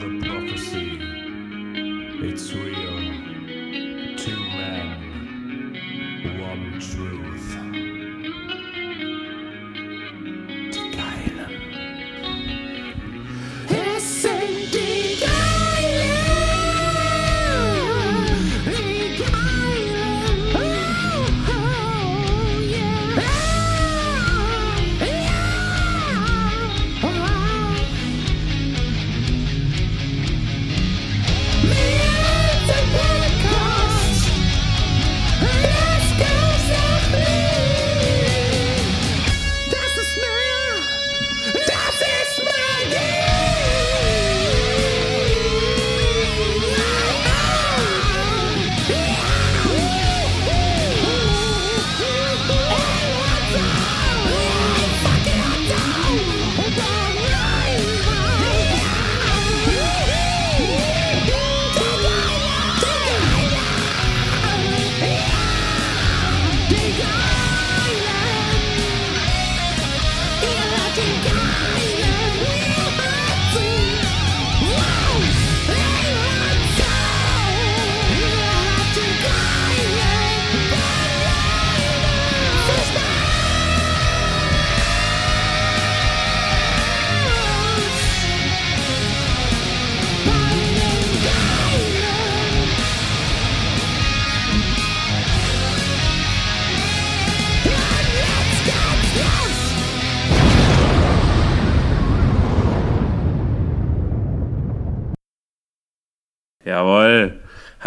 the prophecy.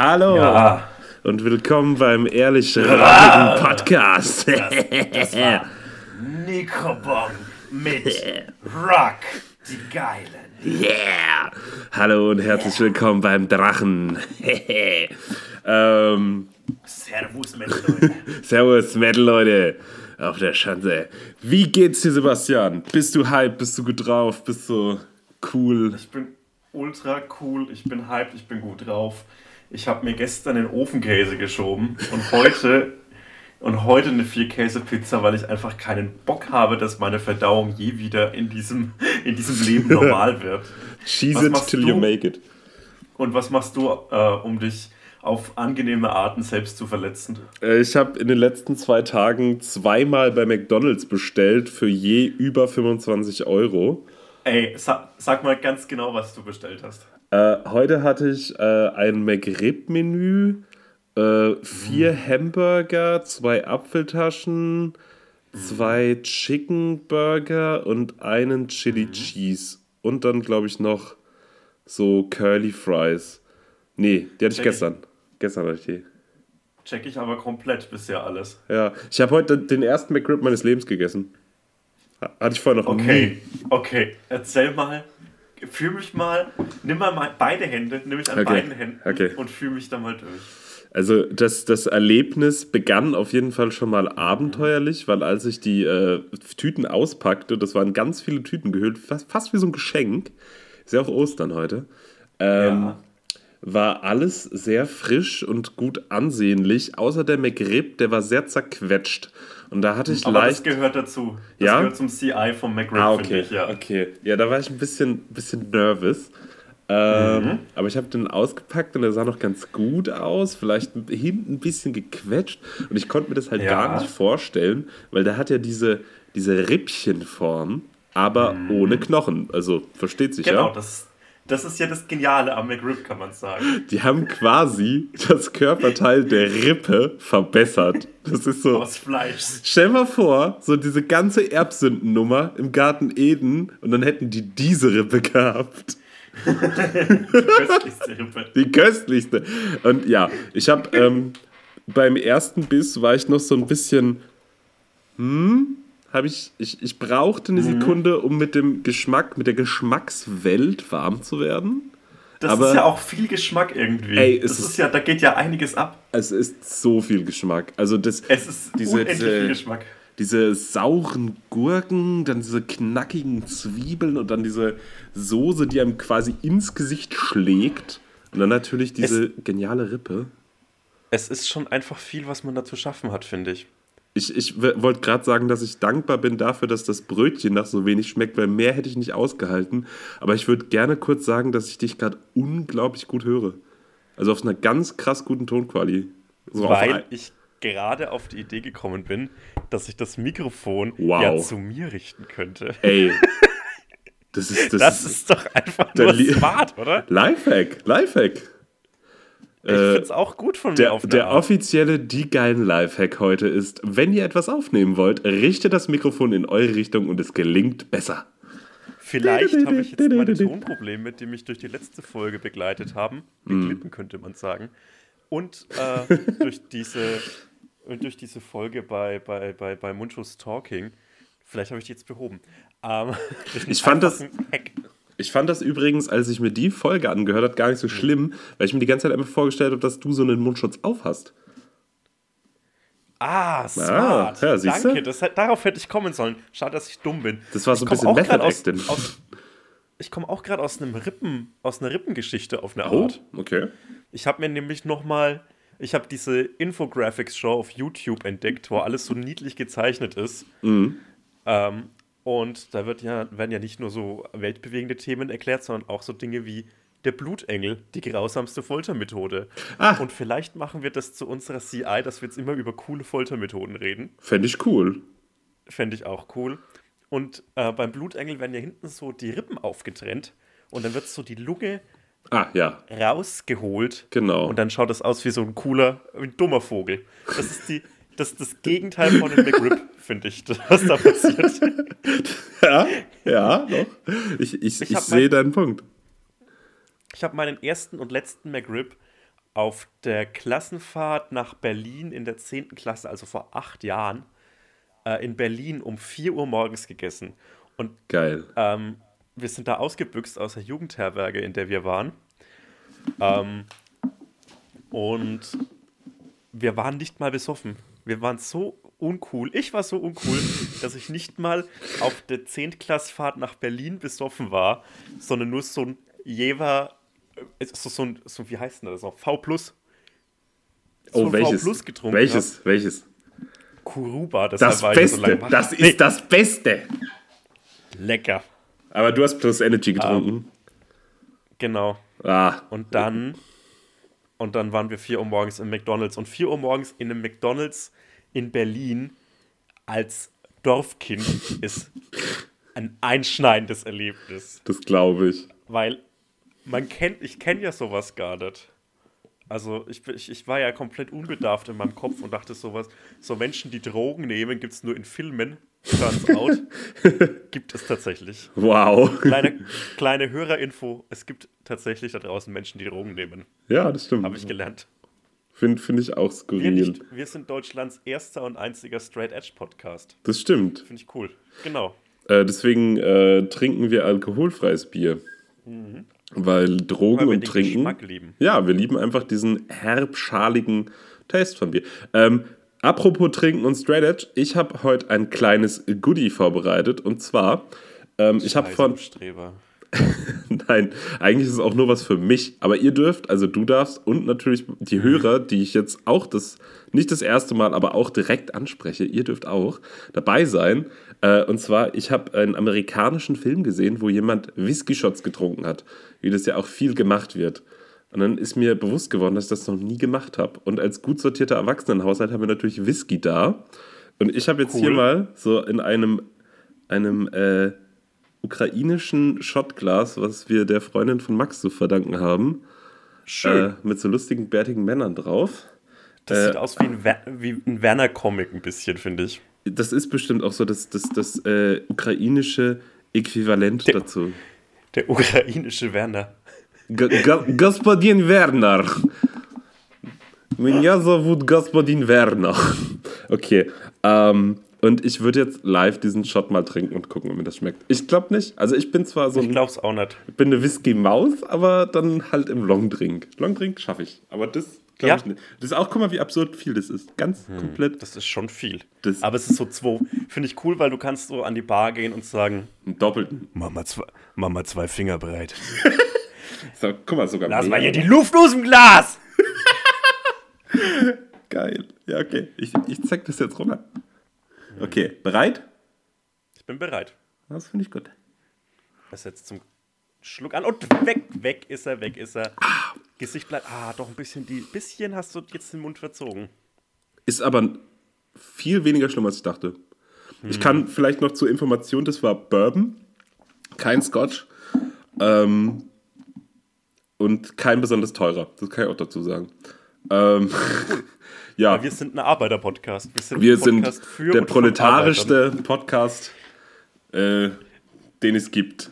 Hallo Ja. und willkommen beim ehrlich radigen Podcast. Das war Mikrobong mit Rock, die Geilen. yeah. Hallo und herzlich willkommen beim Drachen. ähm, Servus, meine Leute. servus, Metal Leute auf der Schanze. Wie geht's dir, Sebastian? Bist du hype? Bist du gut drauf? Bist du cool? Ich bin ultra cool, ich bin hyped, ich bin gut drauf. Ich habe mir gestern den Ofenkäse geschoben und heute und heute eine Vier-Käse-Pizza, weil ich einfach keinen Bock habe, dass meine Verdauung je wieder in diesem, in diesem Leben normal wird. Cheese it till du? you make it. Und was machst du, äh, um dich auf angenehme Arten selbst zu verletzen? Äh, Ich habe in den letzten zwei Tagen zweimal bei McDonalds bestellt für je über 25 Euro. Ey, sa sag mal ganz genau, was du bestellt hast. Äh, heute hatte ich äh, ein McRib-Menü, äh, vier Hamburger, zwei Apfeltaschen, zwei Chicken Burger und einen Chili Cheese. Und dann, glaube ich, noch so Curly Fries. Nee, die hatte ich Check ich. gestern. Gestern hatte ich die. Check ich aber komplett bisher alles. Ja, ich habe heute den ersten McRib meines Lebens gegessen. Ha- Hatte ich vorher noch Okay, okay. Erzähl mal, fühl mich mal, nimm mal beide Hände, nimm mich an Okay, beiden Händen okay. und fühl mich da mal durch. Also das, das Erlebnis begann auf jeden Fall schon mal abenteuerlich, weil als ich die äh, Tüten auspackte, das waren ganz viele Tüten gehüllt, fast, fast wie so ein Geschenk, ist ja auch Ostern heute, ähm, Ja. war alles sehr frisch und gut ansehnlich, außer der McRib, der war sehr zerquetscht. Und da hatte ich Aber leicht... das gehört dazu. Das Ja? gehört zum CI vom McRib, Ah, okay. ich, ja. okay. Ja, da war ich ein bisschen, bisschen nervös. Ähm, Mhm. Aber ich habe den ausgepackt und der sah noch ganz gut aus. Vielleicht hinten ein bisschen gequetscht. Und ich konnte mir das halt Ja. gar nicht vorstellen, weil der hat ja diese, diese Rippchenform, aber ohne Knochen. Also, versteht sich Mhm. Genau, ja? das, das ist ja das Geniale am McRib, kann man sagen. Die haben quasi das Körperteil der Rippe verbessert. Das ist so. Aus Fleisch. Stell mal vor, so diese ganze Erbsündennummer im Garten Eden und dann hätten die diese Rippe gehabt. Köstlichste Rippe. Die köstlichste. Und ja, ich habe ähm, beim ersten Biss war ich noch so ein bisschen, hm, habe ich, ich, ich brauchte eine Sekunde, um mit dem Geschmack, mit der Geschmackswelt warm zu werden. Das Aber- ist ja auch viel Geschmack irgendwie. Ey, es das ist- ist ja, da geht ja einiges ab. Es ist so viel Geschmack. Also das, Es ist Diese- unendlich diese- viel Geschmack. diese sauren Gurken, dann diese knackigen Zwiebeln und dann diese Soße, die einem quasi ins Gesicht schlägt. Und dann natürlich diese geniale Rippe. Es ist schon einfach viel, was man da zu schaffen hat, finde ich. Ich, ich wollte gerade sagen, dass ich dankbar bin dafür, dass das Brötchen nach so wenig schmeckt, weil mehr hätte ich nicht ausgehalten. Aber ich würde gerne kurz sagen, dass ich dich gerade unglaublich gut höre. Also auf einer ganz krass guten Tonqualität. So Weil ich gerade auf die Idee gekommen bin, dass ich das Mikrofon Wow. ja zu mir richten könnte. Ey. Das ist das, Das ist doch einfach Der nur smart, oder? Lifehack, Lifehack. Ich finde es auch gut von mir Der, auf eine der offizielle Die geilen Lifehack heute ist, wenn ihr etwas aufnehmen wollt, richtet das Mikrofon in eure Richtung und es gelingt besser. Vielleicht habe ich jetzt meine Tonprobleme, die mich durch die letzte Folge begleitet haben, Mhm. beglitten könnte man sagen, und äh, durch, diese, und durch diese Folge bei, bei, bei, bei Munchos Talking, vielleicht habe ich die jetzt behoben. Ähm, Ich fand das- Hack. Ich fand das übrigens, als ich mir die Folge angehört habe, gar nicht so schlimm, weil ich mir die ganze Zeit einfach vorgestellt habe, dass du so einen Mundschutz auf hast. Ah, smart. ja, siehst du? Danke, das, darauf hätte ich kommen sollen. Schade, dass ich dumm bin. Das war so ein bisschen Method aus, Acting. aus, Ich komme auch gerade aus einem Rippen, aus einer Rippengeschichte auf eine Oh, Art. okay. Ich habe mir nämlich noch mal, ich habe diese Infographics-Show auf YouTube entdeckt, wo alles so niedlich gezeichnet ist. Mhm. Ähm, und da wird ja, werden ja nicht nur so weltbewegende Themen erklärt, sondern auch so Dinge wie der Blutengel, die grausamste Foltermethode. Ah. Und vielleicht machen wir das zu unserer CI, dass wir jetzt immer über coole Foltermethoden reden. Fände ich cool. Fände ich auch cool. Und äh, beim Blutengel werden ja hinten so die Rippen aufgetrennt und dann wird so die Lunge Ah, ja, rausgeholt. Genau. Und dann schaut das aus wie so ein cooler, wie ein dummer Vogel. Das ist die, das, ist das Gegenteil von einem McRib, finde ich, was da passiert. Ja, ja, doch. Ich, ich, ich, hab sehe deinen Punkt. Ich habe meinen ersten und letzten McRib auf der Klassenfahrt nach Berlin in der 10. Klasse, also vor acht Jahren, äh, in Berlin um 4 Uhr morgens gegessen. Und Geil. Ähm, wir sind da ausgebüxt aus der Jugendherberge, in der wir waren. Ähm, und wir waren nicht mal besoffen. Wir waren so uncool. Ich war so uncool, dass ich nicht mal auf der Zehntklassfahrt nach Berlin besoffen war, sondern nur so ein Jever, äh, so, so ein, so, wie heißt denn das noch? V plus. So Oh, welches? V plus getrunken. welches? Welches? Hab. Kuruba, das, Das war so Beste. lange wach. das ist das Beste. lecker. Aber du hast Plus Energy getrunken. Genau. ah, Und dann, und dann waren wir 4 Uhr morgens im McDonalds. Und 4 Uhr morgens in einem McDonalds in Berlin als Dorfkind ist ein einschneidendes Erlebnis. das glaube ich. Weil man kennt, ich kenne ja sowas gar nicht. Also ich, ich, ich war ja komplett unbedarft in meinem Kopf und dachte sowas, so Menschen, die Drogen nehmen, gibt es nur in Filmen. Turns out, gibt es tatsächlich. Wow. Kleine, kleine Hörerinfo, es gibt tatsächlich da draußen Menschen, die Drogen nehmen. Ja, das stimmt. Habe ich gelernt. Finde find ich auch Wir, skurril. nicht, wir sind Deutschlands erster und einziger Straight Edge Podcast. Das stimmt. Finde ich cool. Genau. Äh, deswegen äh, trinken wir alkoholfreies Bier. Weil Drogen Mhm. Weil wir und den Trinken. Geschmack lieben. Ja, wir lieben einfach diesen herbschaligen Taste von Bier. Ähm, apropos Trinken und Straight Edge, ich habe heute ein kleines Goodie vorbereitet. Und zwar, ähm, ich habe von. Streber. Nein, eigentlich ist es auch nur was für mich. Aber ihr dürft, also du darfst und natürlich die Hörer, die ich jetzt auch das, nicht das erste Mal, aber auch direkt anspreche, ihr dürft auch dabei sein. Äh, und zwar, ich habe einen amerikanischen Film gesehen, wo jemand Whisky-Shots getrunken hat, wie das ja auch viel gemacht wird. Und dann ist mir bewusst geworden, dass ich das noch nie gemacht habe. Und als gut sortierter Erwachsenenhaushalt haben wir natürlich Whisky da. Und ich habe jetzt hier Cool. mal so in einem, einem äh, ukrainischen Shotglas, was wir der Freundin von Max zu verdanken haben, Schön. äh, mit so lustigen, bärtigen Männern drauf. das äh, sieht aus wie ein, wie ein Werner-Comic ein bisschen, finde ich. Das ist bestimmt auch so das, das, das äh, ukrainische Äquivalent Der- dazu. Der ukrainische Werner G G Господин Werner. Меня зовут Господин Werner. Okay. Ähm, und ich würde jetzt live diesen Shot mal trinken und gucken, ob mir das schmeckt. Ich glaube nicht. Also ich bin zwar so Ich ein, glaub's auch nicht. bin eine Whisky-Maus, aber dann halt im Longdrink. Longdrink schaffe ich. Aber das glaube Ja. ich nicht. Das ist auch, guck mal, wie absurd viel das ist. Ganz komplett Das ist schon viel. Das- Aber es ist so zwei. Finde ich cool, weil du kannst so an die Bar gehen und sagen, einen doppelten. Mama zwei, Mama zwei Finger breit. So, guck mal, sogar Lass mal hier die Luft aus dem Glas! Geil. Ja, okay. Ich, ich zeig das jetzt runter. Okay, bereit? Ich bin bereit. Das finde ich gut. Er setzt zum Schluck an und weg, weg ist er, weg ist er. Gesicht bleibt, ah, doch ein bisschen, die, bisschen hast du jetzt den Mund verzogen. Ist aber viel weniger schlimm, als ich dachte. Ich kann vielleicht noch zur Information, das war Bourbon, kein Scotch ähm, und kein besonders teurer. Das kann ich auch dazu sagen. Ähm, ja, Wir sind ein Arbeiter-Podcast. Wir sind, wir sind Podcast für der proletarischste Podcast, äh, den es gibt.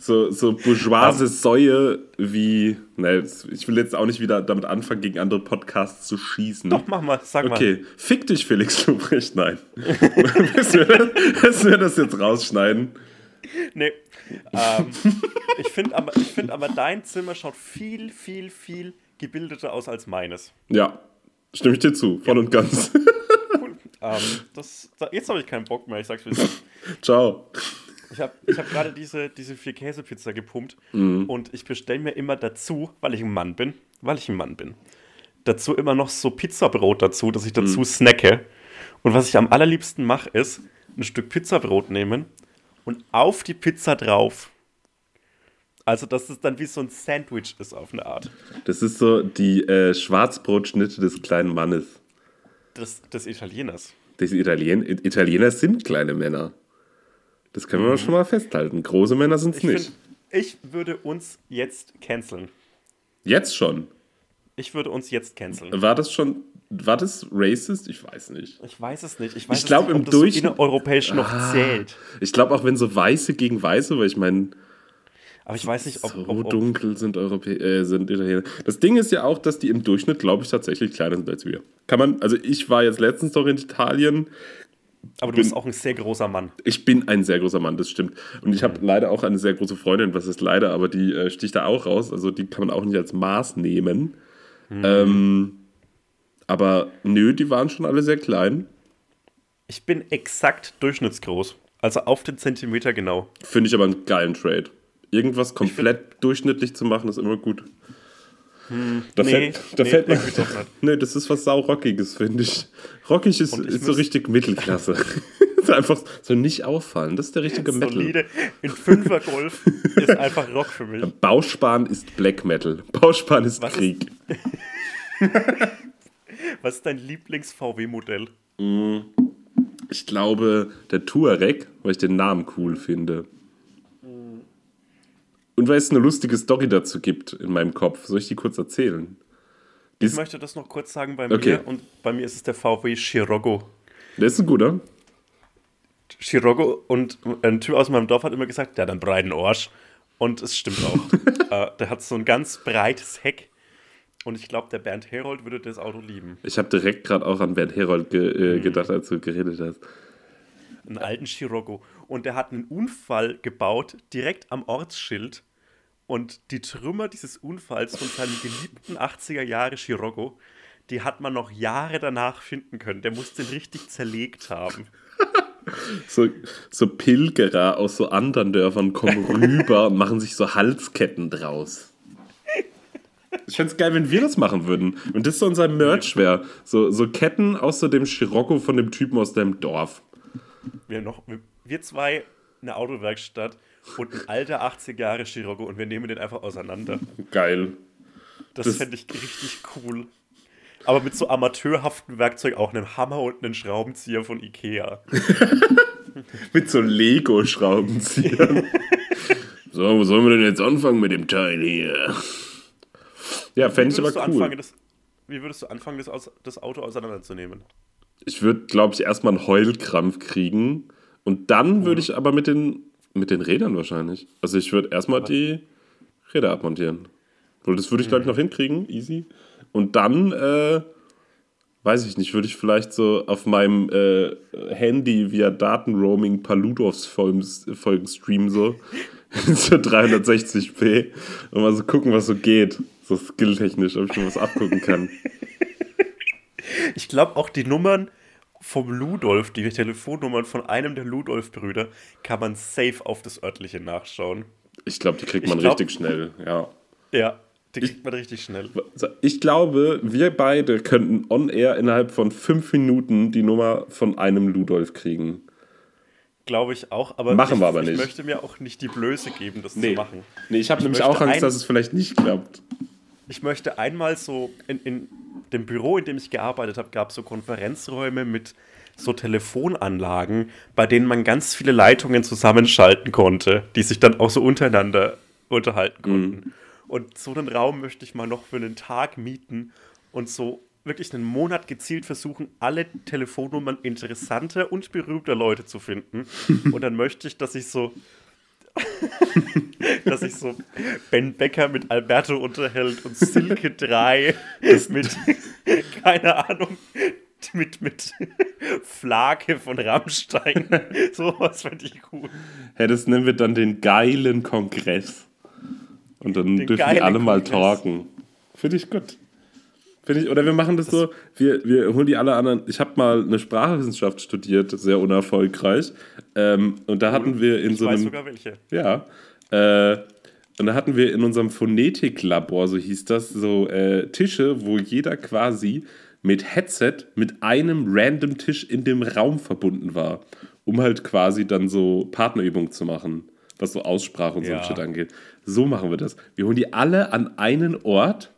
So, so bourgeoise Säue wie. Ne, ich will jetzt auch nicht wieder damit anfangen, gegen andere Podcasts zu schießen. Doch, mach mal, sag mal. Okay, fick dich, Felix Lobrecht. Nein. müssen wir das jetzt rausschneiden? Nee. Ähm, ich finde aber, ich find aber, dein Zimmer schaut viel, viel, viel gebildeter aus als meines. Ja, stimme ich dir zu, voll und ganz. Ähm, das, da, jetzt habe ich keinen Bock mehr, ich sag's wie es ist. Ciao. Ich habe ich hab gerade diese, diese vier Käsepizza gepumpt Mhm. und ich bestelle mir immer dazu, weil ich ein Mann bin, weil ich ein Mann bin, dazu immer noch so Pizzabrot dazu, dass ich Mhm. dazu snacke. Und was ich am allerliebsten mache, ist ein Stück Pizzabrot nehmen und auf die Pizza drauf. Also, dass es dann wie so ein Sandwich ist auf eine Art. Das ist so die äh, Schwarzbrotschnitte des kleinen Mannes. Des, des Italieners. Die Italien Italiener sind kleine Männer. Das können wir schon mal festhalten. Große Männer sind es Mhm. Ich, nicht. find, ich würde uns jetzt canceln. Jetzt schon. Ich würde uns jetzt canceln. War das schon. War das racist? Ich weiß nicht. Ich weiß es nicht. Ich weiß Ich glaub, es nicht, im Durchschnitt- innereuropäisch noch Ah. zählt. Ich glaube auch, wenn so Weiße gegen Weiße, weil ich meine, Aber ich weiß nicht, ob, so ob, ob dunkel sind Europä äh, sind Italiener. Das Ding ist ja auch, dass die im Durchschnitt, glaube ich, tatsächlich kleiner sind als wir. Kann man, also ich war jetzt letztens noch in Italien. aber du bist auch ein sehr großer Mann. Ich bin ein sehr großer Mann, das stimmt. Und ich habe leider auch eine sehr große Freundin, was ist leider, aber die äh, sticht da auch raus. Also die kann man auch nicht als Maß nehmen. Ähm, aber nö, die waren schon alle sehr klein. Ich bin exakt durchschnittsgroß. Also auf den Zentimeter genau. Finde ich aber einen geilen Trade. Irgendwas komplett durchschnittlich zu machen, ist immer gut. Da nee, fällt, da nee, fällt nicht. nee, das ist was saurockiges, finde ich. Rockig ist, ist so richtig Mittelklasse. ist einfach so nicht auffallen. Das ist der richtige Metal. Solide. In Fünfer Golf ist einfach Rock für mich. Bausparen ist Black Metal. Bausparen ist Was ist- Krieg. Was ist dein Lieblings-VW-Modell? Ich glaube, der Touareg, weil ich den Namen cool finde. Und weil es eine lustige Story dazu gibt in meinem Kopf. Soll ich die kurz erzählen? Ich ist, möchte das noch kurz sagen bei Okay. mir. Und bei mir ist es der VW Scirocco. der ist ein guter. Scirocco und ein Typ aus meinem Dorf hat immer gesagt, der hat einen breiten Arsch. Und es stimmt auch. äh, der hat so ein ganz breites Heck. Und ich glaube, der Bernd Herold würde das Auto lieben. Ich habe direkt gerade auch an Bernd Herold ge Mhm. äh, gedacht, als du geredet hast. Einen alten Scirocco. Und der hat einen Unfall gebaut, direkt am Ortsschild. Und die Trümmer dieses Unfalls von seinem geliebten 80er Jahre Scirocco, die hat man noch Jahre danach finden können. Der muss den richtig zerlegt haben. So, so Pilgerer aus so anderen Dörfern kommen rüber und machen sich so Halsketten draus. Ich fände es geil, wenn wir das machen würden. Und das so unser Merch wäre. So, so Ketten aus so dem Scirocco von dem Typen aus deinem Dorf. Wir, noch, wir, wir zwei, eine Autowerkstatt und ein alter 80er Jahre Scirocco und wir nehmen den einfach auseinander. Geil. Das, Das- fände ich richtig cool. Aber mit so amateurhaftem Werkzeug, auch einem Hammer und einem Schraubenzieher von Ikea. Mit so Lego-Schraubenziehern. so, wo sollen wir denn jetzt anfangen mit dem Teil hier? Ja, fände ich aber cool. anfangen, das, wie würdest du anfangen, das, aus, das Auto auseinanderzunehmen? Ich würde, glaube ich, erstmal einen Heulkrampf kriegen. Und dann würde ich aber mit den, mit den Rädern wahrscheinlich. Also ich würde erstmal die Räder abmontieren. Weil das würde ich, glaube ich, noch hinkriegen. Easy. Und dann, äh, weiß ich nicht, würde ich vielleicht so auf meinem äh, Handy via Datenroaming Ludolfs-Folgen Folgen streamen, so. so 360p. Und mal so gucken, was so geht. So skilltechnisch, ob ich mir was abgucken kann. Ich glaube auch die Nummern vom Ludolf, die Telefonnummern von einem der Ludolf-Brüder, kann man safe auf das örtliche nachschauen. Ich glaube, die kriegt Ich man glaub- richtig schnell, ja. Ja, Die kriegt man richtig schnell. Ich glaube, wir beide könnten on air innerhalb von fünf Minuten die Nummer von einem Ludolf kriegen. Glaube ich auch, aber Machen ich, wir aber ich nicht. möchte mir auch nicht die Blöße geben, das zu machen. Nee, ich habe Ich nämlich auch Angst, dass es vielleicht nicht klappt. Ich möchte einmal so in, in dem Büro, in dem ich gearbeitet habe, gab es so Konferenzräume mit so Telefonanlagen, bei denen man ganz viele Leitungen zusammenschalten konnte, die sich dann auch so untereinander unterhalten konnten. Und so einen Raum möchte ich mal noch für einen Tag mieten und so wirklich einen Monat gezielt versuchen, alle Telefonnummern interessanter und berühmter Leute zu finden. Und dann möchte ich, dass ich so dass sich so Ben Becker mit Alberto unterhält und Silke 3 mit, keine Ahnung, mit, mit Flake von Rammstein. Sowas fände ich cool. Hey, das nennen wir dann den geilen Kongress. Und dann Den dürfen die geilen alle mal Kongress. talken. Finde ich gut. Finde ich, oder wir machen das, so, wir, wir holen die alle anderen. Ich habe mal eine Sprachwissenschaft studiert, sehr unerfolgreich. Ähm, und da hatten wir in Ich so weiß einem. sogar welche. Ja. Äh, und da hatten wir in unserem Phonetiklabor, so hieß das, so äh, Tische, wo jeder quasi mit Headset mit einem random Tisch in dem Raum verbunden war, um halt quasi dann so Partnerübungen zu machen, was so Aussprache und so Ja. ein Shit angeht. So machen wir das. Wir holen die alle an einen Ort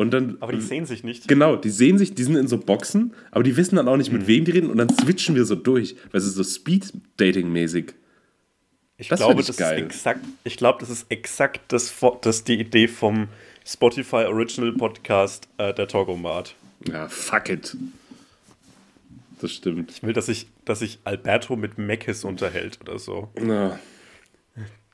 und dann. Aber die sehen sich nicht. Genau, die sehen sich, die sind in so Boxen, aber die wissen dann auch nicht, Mhm. mit wem die reden und dann switchen wir so durch. Weil es ist so Speed-Dating-mäßig. Ich Das glaube, ich das geil. ist exakt, ich glaube, das ist exakt das, das die Idee vom Spotify Original Podcast äh, der Talkomat. Ja, fuck it. Das stimmt. Ich will, dass sich dass sich Alberto mit Meckes unterhält oder so. Na,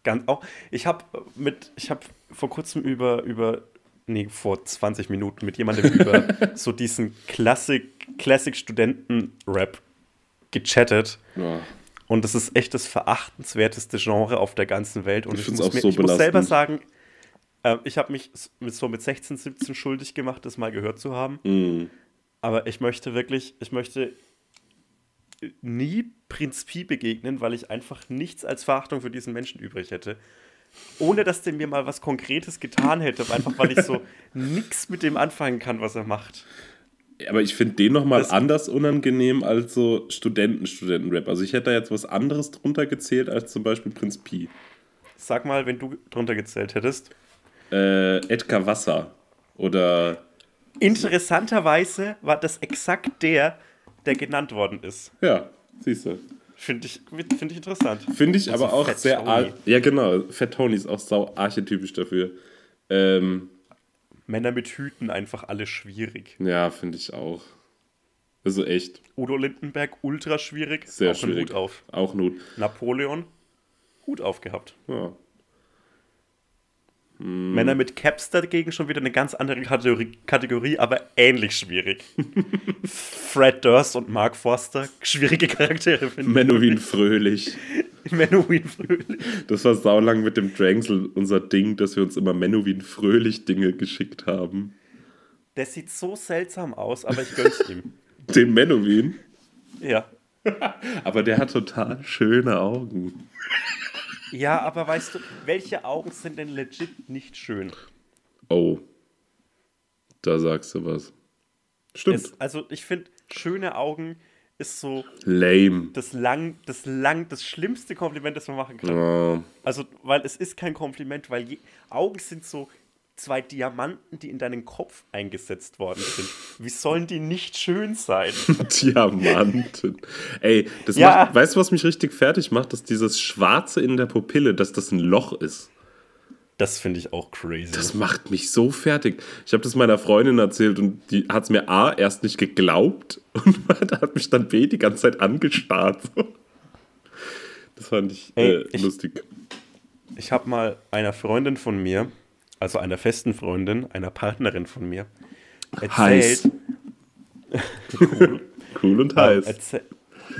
Ganz auch. Ich habe mit, ich habe vor kurzem über, über, nee, vor 20 Minuten mit jemandem über so diesen Klassik, Classic-Studenten-Rap gechattet. ja. Und das ist echt das verachtenswerteste Genre auf der ganzen Welt. Und Ich ich, muss, auch mir, so ich muss selber sagen, äh, ich habe mich mit, so mit 16, 17 schuldig gemacht, das mal gehört zu haben. Mm. Aber ich möchte wirklich, ich möchte nie Prinz Pi begegnen, weil ich einfach nichts als Verachtung für diesen Menschen übrig hätte. Ohne dass der mir mal was Konkretes getan hätte, einfach weil ich so nichts mit dem anfangen kann, was er macht. Aber ich finde den nochmal anders unangenehm als so Studenten-Studenten-Rap. Also ich hätte da jetzt was anderes drunter gezählt als zum Beispiel Prinz Pi. Sag mal, wenn du drunter gezählt hättest. Äh, Edgar Wasser. Oder, Interessanterweise war das exakt der, der genannt worden ist. ja, siehst du. Finde ich, find ich interessant. Finde ich Also aber auch Fat sehr... Tony. Ja, genau. Fat Tony ist auch sau archetypisch dafür. Ähm, Männer mit Hüten einfach alle schwierig. ja, finde ich auch. Also echt Udo Lindenberg, ultra schwierig. sehr auch schwierig. Hut auf. Auch Not. Napoleon, Hut aufgehabt. Ja. Hm. Männer mit Caps dagegen schon wieder eine ganz andere Kategorie, Kategorie aber ähnlich schwierig. Fred Durst und Mark Forster, schwierige Charaktere finde Menowin Fröhlich. ich. Menowin Fröhlich. Das war saulang mit dem Drangsel unser Ding, dass wir uns immer Menowin Fröhlich Dinge geschickt haben. Der sieht so seltsam aus, aber ich gönn's ihm. Den Menowin. Ja. Aber der hat total schöne Augen. Ja, aber weißt du, welche Augen sind denn legit nicht schön? Oh. Da sagst du was. Stimmt. Es, also ich finde, schöne Augen ist so Lame. das lang, das lang, das schlimmste Kompliment, das man machen kann. Oh. Also, weil es ist kein Kompliment, weil je, Augen sind so zwei Diamanten, die in deinen Kopf eingesetzt worden sind. Wie sollen die nicht schön sein? Diamanten. Ey, das Ja. macht, weißt du, was mich richtig fertig macht? Dass dieses Schwarze in der Pupille, dass das ein Loch ist. Das finde ich auch crazy. Das macht mich so fertig. Ich habe das meiner Freundin erzählt und die hat es mir A erst nicht geglaubt und hat mich dann B die ganze Zeit angestarrt. Das fand ich, Ey, äh, ich- lustig. Ich habe mal einer Freundin von mir, also einer festen Freundin, einer Partnerin von mir, Heiß. erzählt, Cool und heiß. erzäh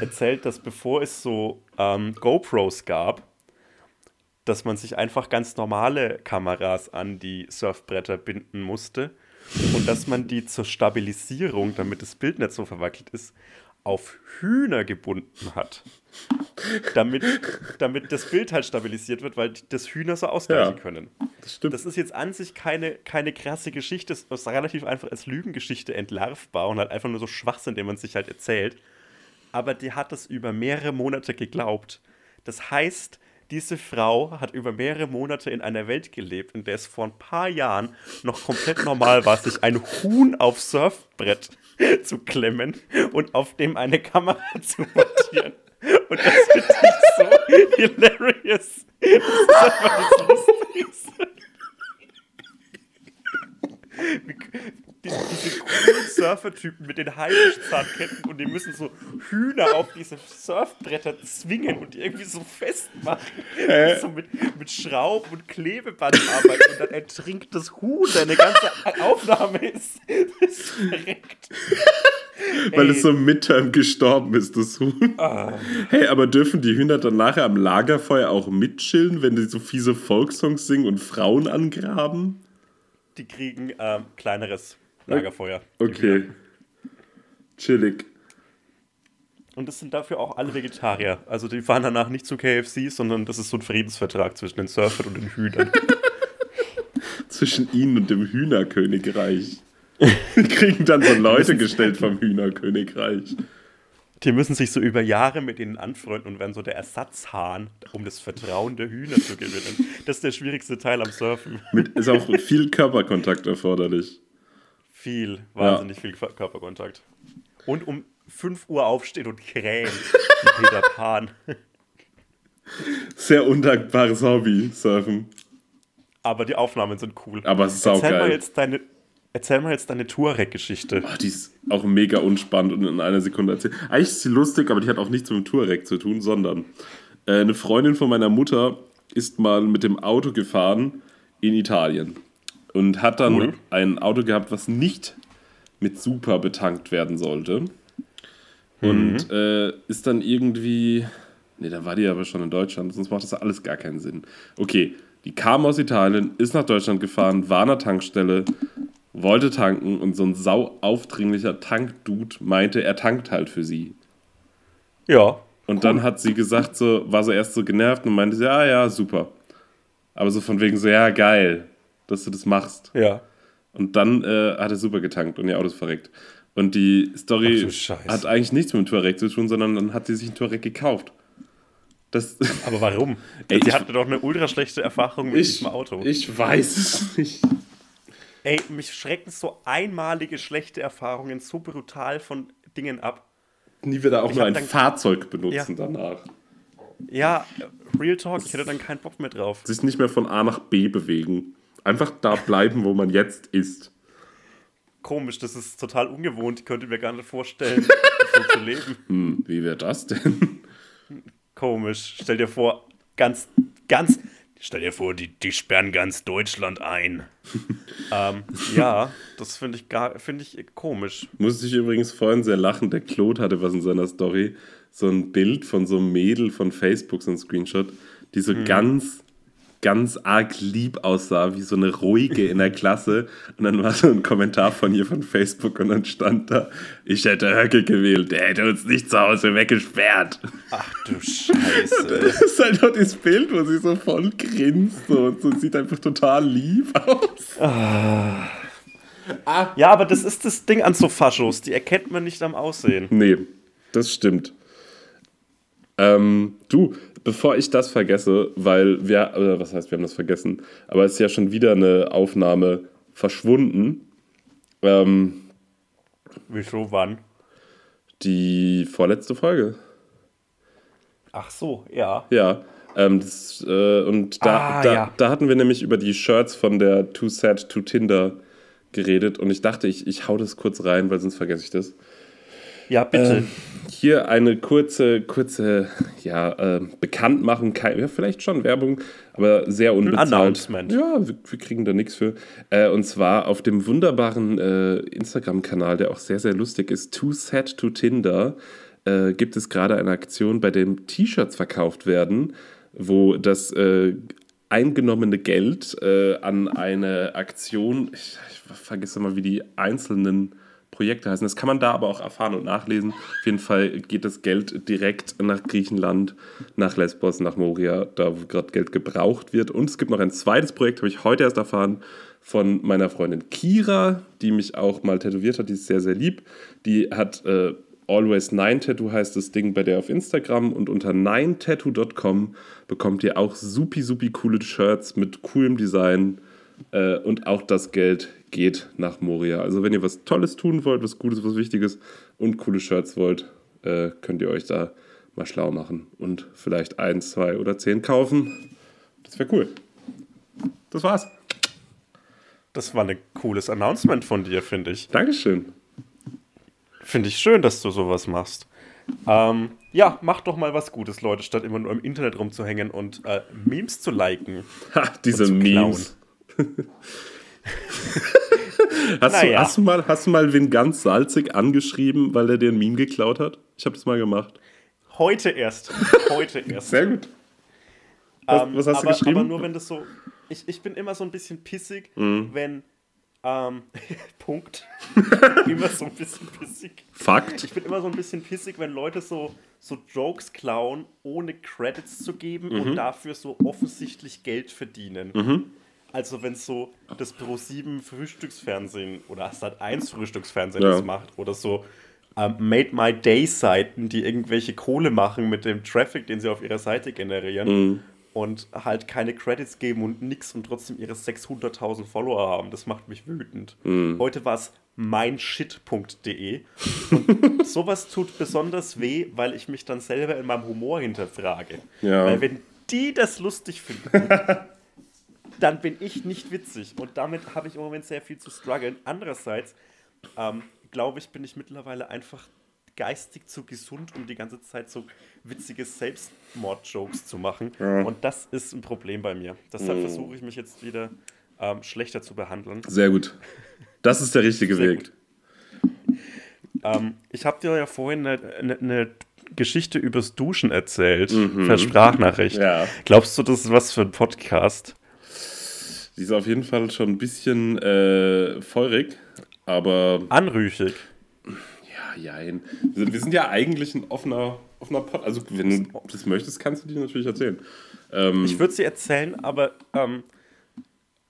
erzählt, dass bevor es so ähm, GoPros gab, dass man sich einfach ganz normale Kameras an die Surfbretter binden musste und dass man die zur Stabilisierung, damit das Bild nicht so verwackelt ist, auf Hühner gebunden hat. Damit, damit das Bild halt stabilisiert wird, weil das Hühner so ausgleichen Ja. können. Das stimmt. Das ist jetzt an sich keine, keine krasse Geschichte, es ist relativ einfach als Lügengeschichte entlarvbar und halt einfach nur so Schwachsinn, den man sich halt erzählt. Aber die hat das über mehrere Monate geglaubt. Das heißt, diese Frau hat über mehrere Monate in einer Welt gelebt, in der es vor ein paar Jahren noch komplett normal war, sich ein Huhn aufs Surfbrett zu klemmen und auf dem eine Kamera zu montieren. Und das finde ich so hilarious. Das ist einfach das Lustigste. Die- Diese coolen Surfertypen mit den Haifischzahnketten und die müssen so Hühner auf diese Surfbretter zwingen und die irgendwie so festmachen. So mit, mit Schrauben und Klebeband arbeiten und dann ertrinkt das Huhn. Deine ganze Aufnahme ist, ist verreckt. Weil es so midterm gestorben ist, das Huhn. Ah. Hey, aber dürfen die Hühner dann nachher am Lagerfeuer auch mitchillen, wenn die so fiese Volkssongs singen und Frauen angraben? Die kriegen ähm, kleineres Lagerfeuer. Okay. Chillig. Und das sind dafür auch alle Vegetarier. Also die fahren danach nicht zu KFC, sondern das ist so ein Friedensvertrag zwischen den Surfern und den Hühnern. Zwischen ihnen und dem Hühnerkönigreich. Die kriegen dann so Leute gestellt vom Hühnerkönigreich. Die müssen sich so über Jahre mit ihnen anfreunden und werden so der Ersatzhahn, um das Vertrauen der Hühner zu gewinnen. Das ist der schwierigste Teil am Surfen. Mit, ist auch viel Körperkontakt erforderlich. Viel, wahnsinnig viel Kör- Körperkontakt. Und um 5 Uhr aufstehen und krähen. Wie Peter Pan. Sehr undankbares Hobby, Surfen. Aber die Aufnahmen sind cool. Aber es ist erzähl mal saugeil. jetzt deine, erzähl mal jetzt deine Touareg-Geschichte. Die ist auch mega unspannend und in einer Sekunde erzählt. Eigentlich ist sie lustig, aber die hat auch nichts mit dem Touareg zu tun, sondern äh, eine Freundin von meiner Mutter ist mal mit dem Auto gefahren in Italien und hat dann Cool. ein Auto gehabt, was nicht mit Super betankt werden sollte. Und äh, ist dann irgendwie. Ne, da war die aber schon in Deutschland, sonst macht das alles gar keinen Sinn. Okay, die kam aus Italien, ist nach Deutschland gefahren, war an der Tankstelle, wollte tanken und so ein sau aufdringlicher Tankdude meinte, er tankt halt für sie. Ja. Und dann hat sie gesagt, so, war so erst so genervt und meinte, sie, ja, ja, super. Aber so von wegen so, ja, geil, dass du das machst. Ja. Und dann äh, hat er super getankt und ihr Auto ist verreckt. Und die Story hat eigentlich nichts mit dem Touareg zu tun, sondern dann hat sie sich ein Touareg gekauft. Das, Aber warum? Ey, Sie ich- hatte doch eine ultra schlechte Erfahrung mit diesem Auto. ich weiß es nicht. Ey, mich schrecken so einmalige schlechte Erfahrungen so brutal von Dingen ab. Nie wieder auch Ich nur ein dann- Fahrzeug benutzen danach. Ja, Real Talk, ich hätte dann keinen Bock mehr drauf. Sich nicht mehr von A nach B bewegen. Einfach da bleiben, wo man jetzt ist. Komisch, das ist total ungewohnt. Ich könnte mir gar nicht vorstellen, so zu leben. Hm, wie wäre das denn? Komisch. Stell dir vor, ganz, ganz. Stell dir vor, die, die sperren ganz Deutschland ein. ähm, ja, das finde ich, gar- finde ich komisch. Musste ich übrigens vorhin sehr lachen. Der Claude hatte was in seiner Story. So ein Bild von so einem Mädel von Facebook, so ein Screenshot, die so ganz, ganz arg lieb aussah, wie so eine ruhige in der Klasse. Und dann war so ein Kommentar von ihr von Facebook und dann stand da, ich hätte Höcke gewählt, der hätte uns nicht zu Hause weggesperrt. Ach du Scheiße. Das ist halt auch dieses Bild, wo sie so voll grinst so, und so sieht einfach total lieb aus. Ja, aber das ist das Ding an so Faschos. Die erkennt man nicht am Aussehen. Nee, das stimmt. Ähm, du, bevor ich das vergesse, weil wir, äh, was heißt, wir haben das vergessen, aber es ist ja schon wieder eine Aufnahme verschwunden. Ähm, Wieso, wann? die vorletzte Folge. Ach so, ja. Ja. Ähm, das, äh, und da, Ah, da, ja. da hatten wir nämlich über die Shirts von der Too Sad to Tinder geredet und ich dachte, ich, ich hau das kurz rein, weil sonst vergesse ich das. Ja, bitte. Ähm, hier eine kurze, kurze ja, äh, Bekanntmachung, kein, ja, vielleicht schon Werbung, aber sehr unbezahlt. Announcement. Ja, wir, wir kriegen da nichts für. Äh, und zwar auf dem wunderbaren äh, Instagram-Kanal, der auch sehr, sehr lustig ist, Too Sad to Tinder, äh, gibt es gerade eine Aktion, bei dem T-Shirts verkauft werden, wo das äh, eingenommene Geld äh, an eine Aktion, ich, ich vergesse mal, wie die einzelnen Projekte heißen. Das kann man da aber auch erfahren und nachlesen. Auf jeden Fall geht das Geld direkt nach Griechenland, nach Lesbos, nach Moria, da wo gerade Geld gebraucht wird. Und es gibt noch ein zweites Projekt, habe ich heute erst erfahren, von meiner Freundin Kira, die mich auch mal tätowiert hat. Die ist sehr, sehr lieb. Die hat äh, Always Nine Tattoo heißt das Ding bei der auf Instagram und unter ninetattoo.com bekommt ihr auch supi, supi coole Shirts mit coolem Design äh, und auch das Geld geht nach Moria. Also wenn ihr was Tolles tun wollt, was Gutes, was Wichtiges und coole Shirts wollt, äh, könnt ihr euch da mal schlau machen und vielleicht eins, zwei oder zehn kaufen. Das wäre cool. Das war's. Das war ein cooles Announcement von dir, finde ich. Dankeschön. Finde ich schön, dass du sowas machst. Ähm, ja, mach doch mal was Gutes, Leute, statt immer nur im Internet rumzuhängen und äh, Memes zu liken. Ha, diese Memes. hast, du, Naja. hast, du mal, hast du mal wen ganz salzig angeschrieben, weil er dir ein Meme geklaut hat? Ich habe das mal gemacht. Heute erst. Heute erst. Sehr gut. Was, Ähm, was hast aber, du geschrieben? Aber nur wenn das so. Ich, ich bin immer so ein bisschen pissig, Mhm. wenn. Ähm, Punkt. immer so ein bisschen pissig. Fakt. Ich bin immer so ein bisschen pissig, wenn Leute so, so Jokes klauen, ohne Credits zu geben Mhm. und dafür so offensichtlich Geld verdienen. Also wenn so das Pro7 Frühstücksfernsehen oder Sat 1 Frühstücksfernsehen Ja. das macht oder so ähm, Made My Day Seiten, die irgendwelche Kohle machen mit dem Traffic, den sie auf ihrer Seite generieren Mhm. und halt keine Credits geben und nix und trotzdem ihre 600.000 Follower haben. Das macht mich wütend. Mhm. Heute war es meinshit.de und sowas tut besonders weh, weil ich mich dann selber in meinem Humor hinterfrage. Ja. Weil wenn die das lustig finden, dann bin ich nicht witzig. Und damit habe ich im Moment sehr viel zu strugglen. Andererseits, ähm, glaube ich, bin ich mittlerweile einfach geistig zu gesund, um die ganze Zeit so witzige Selbstmord-Jokes zu machen. Und das ist ein Problem bei mir. Deshalb versuche ich mich jetzt wieder ähm, schlechter zu behandeln. Sehr gut. Das ist der richtige Sehr Weg. Ähm, ich habe dir ja vorhin eine, eine, eine Geschichte übers Duschen erzählt, per Sprachnachricht. Mhm. Ja. Glaubst du, das ist was für ein Podcast? Die ist auf jeden Fall schon ein bisschen äh, feurig, aber Anrüchig. ja, jein. Wir sind, wir sind ja eigentlich ein offener, offener Pod. Also, wenn du das möchtest, kannst du die natürlich erzählen. Ähm, Ich würde sie erzählen, aber ähm,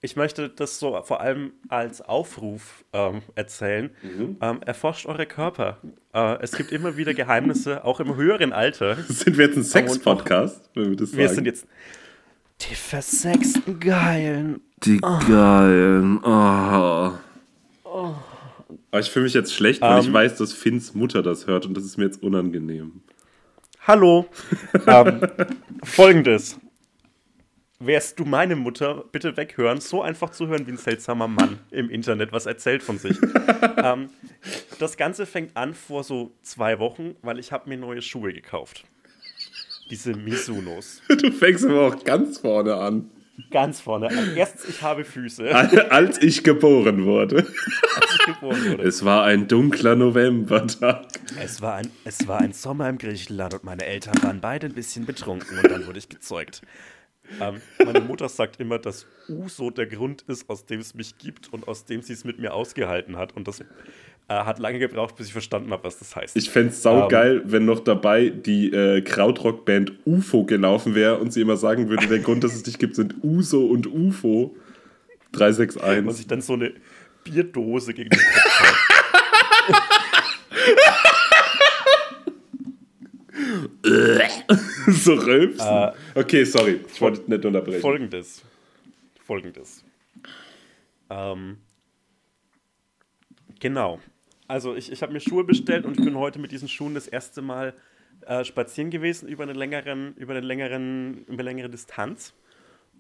ich möchte das so vor allem als Aufruf ähm, erzählen. Mhm. Ähm, erforscht eure Körper. Äh, es gibt immer wieder Geheimnisse, auch im höheren Alter. sind wir jetzt ein Sex-Podcast, wenn wir das sagen? Wir sind jetzt die versexten Geilen. Die geilen. Oh. Aber ich fühle mich jetzt schlecht, weil ich Ähm. weiß, dass Finns Mutter das hört und das ist mir jetzt unangenehm. Hallo. ähm, Folgendes. Wärst du meine Mutter, bitte weghören. So einfach zu hören wie ein seltsamer Mann im Internet, was erzählt von sich. ähm, das Ganze fängt an vor so zwei Wochen, weil ich habe mir neue Schuhe gekauft. Diese Misunos. Du fängst aber auch ganz vorne an. Ganz vorne. an. Erstens, ich habe Füße, Als ich geboren wurde. als ich geboren wurde. Es war ein dunkler Novembertag. Es war, ein, es war ein Sommer im Griechenland und meine Eltern waren beide ein bisschen betrunken und dann wurde ich gezeugt. Ähm, meine Mutter sagt immer, dass Uso der Grund ist, aus dem es mich gibt und aus dem sie es mit mir ausgehalten hat. Und das äh, hat lange gebraucht, bis ich verstanden habe, was das heißt. Ich fände es saugeil, wenn noch dabei die äh, Krautrock-Band UFO gelaufen wäre und sie immer sagen würde, der Grund, dass es dich gibt, sind Uso und UFO. und 361. ich dann so eine Bierdose gegen den Kopf so rülpsen. Äh, okay, sorry. Ich wollte nicht unterbrechen. Folgendes. Folgendes. Ähm, genau. Also ich, ich habe mir Schuhe bestellt und ich bin heute mit diesen Schuhen das erste Mal äh, spazieren gewesen über eine längeren, über eine längeren, über eine längere Distanz.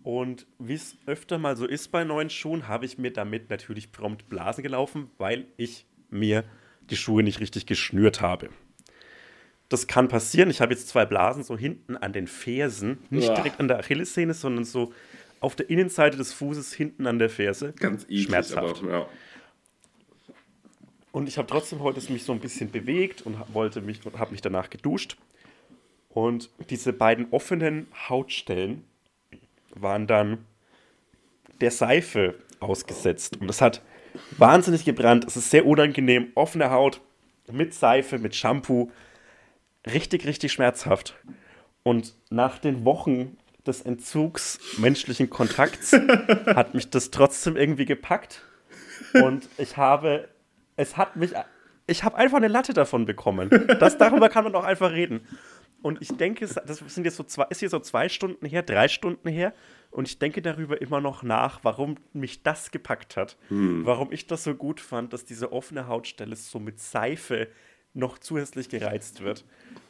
Und wie es öfter mal so ist bei neuen Schuhen, habe ich mir damit natürlich prompt Blasen gelaufen, weil ich mir die Schuhe nicht richtig geschnürt habe. Das kann passieren. Ich habe jetzt zwei Blasen so hinten an den Fersen, nicht Uah. direkt an der Achillessehne, sondern so auf der Innenseite des Fußes hinten an der Ferse. Ganz eklig, Schmerzhaft. aber ja. Und ich habe trotzdem heute mich so ein bisschen bewegt und wollte mich und habe mich danach geduscht. Und diese beiden offenen Hautstellen waren dann der Seife ausgesetzt. Und das hat wahnsinnig gebrannt. Es ist sehr unangenehm. Offene Haut mit Seife, mit Shampoo. Richtig, richtig schmerzhaft. Und nach den Wochen des Entzugs menschlichen Kontakts hat mich das trotzdem irgendwie gepackt. Und ich habe, es hat mich, ich habe einfach eine Latte davon bekommen. Das, darüber kann man auch einfach reden. Und ich denke, das sind jetzt so zwei, ist hier so zwei Stunden her, drei Stunden her. Und ich denke darüber immer noch nach, warum mich das gepackt hat. Warum ich das so gut fand, dass diese offene Hautstelle so mit Seife noch zusätzlich gereizt wird.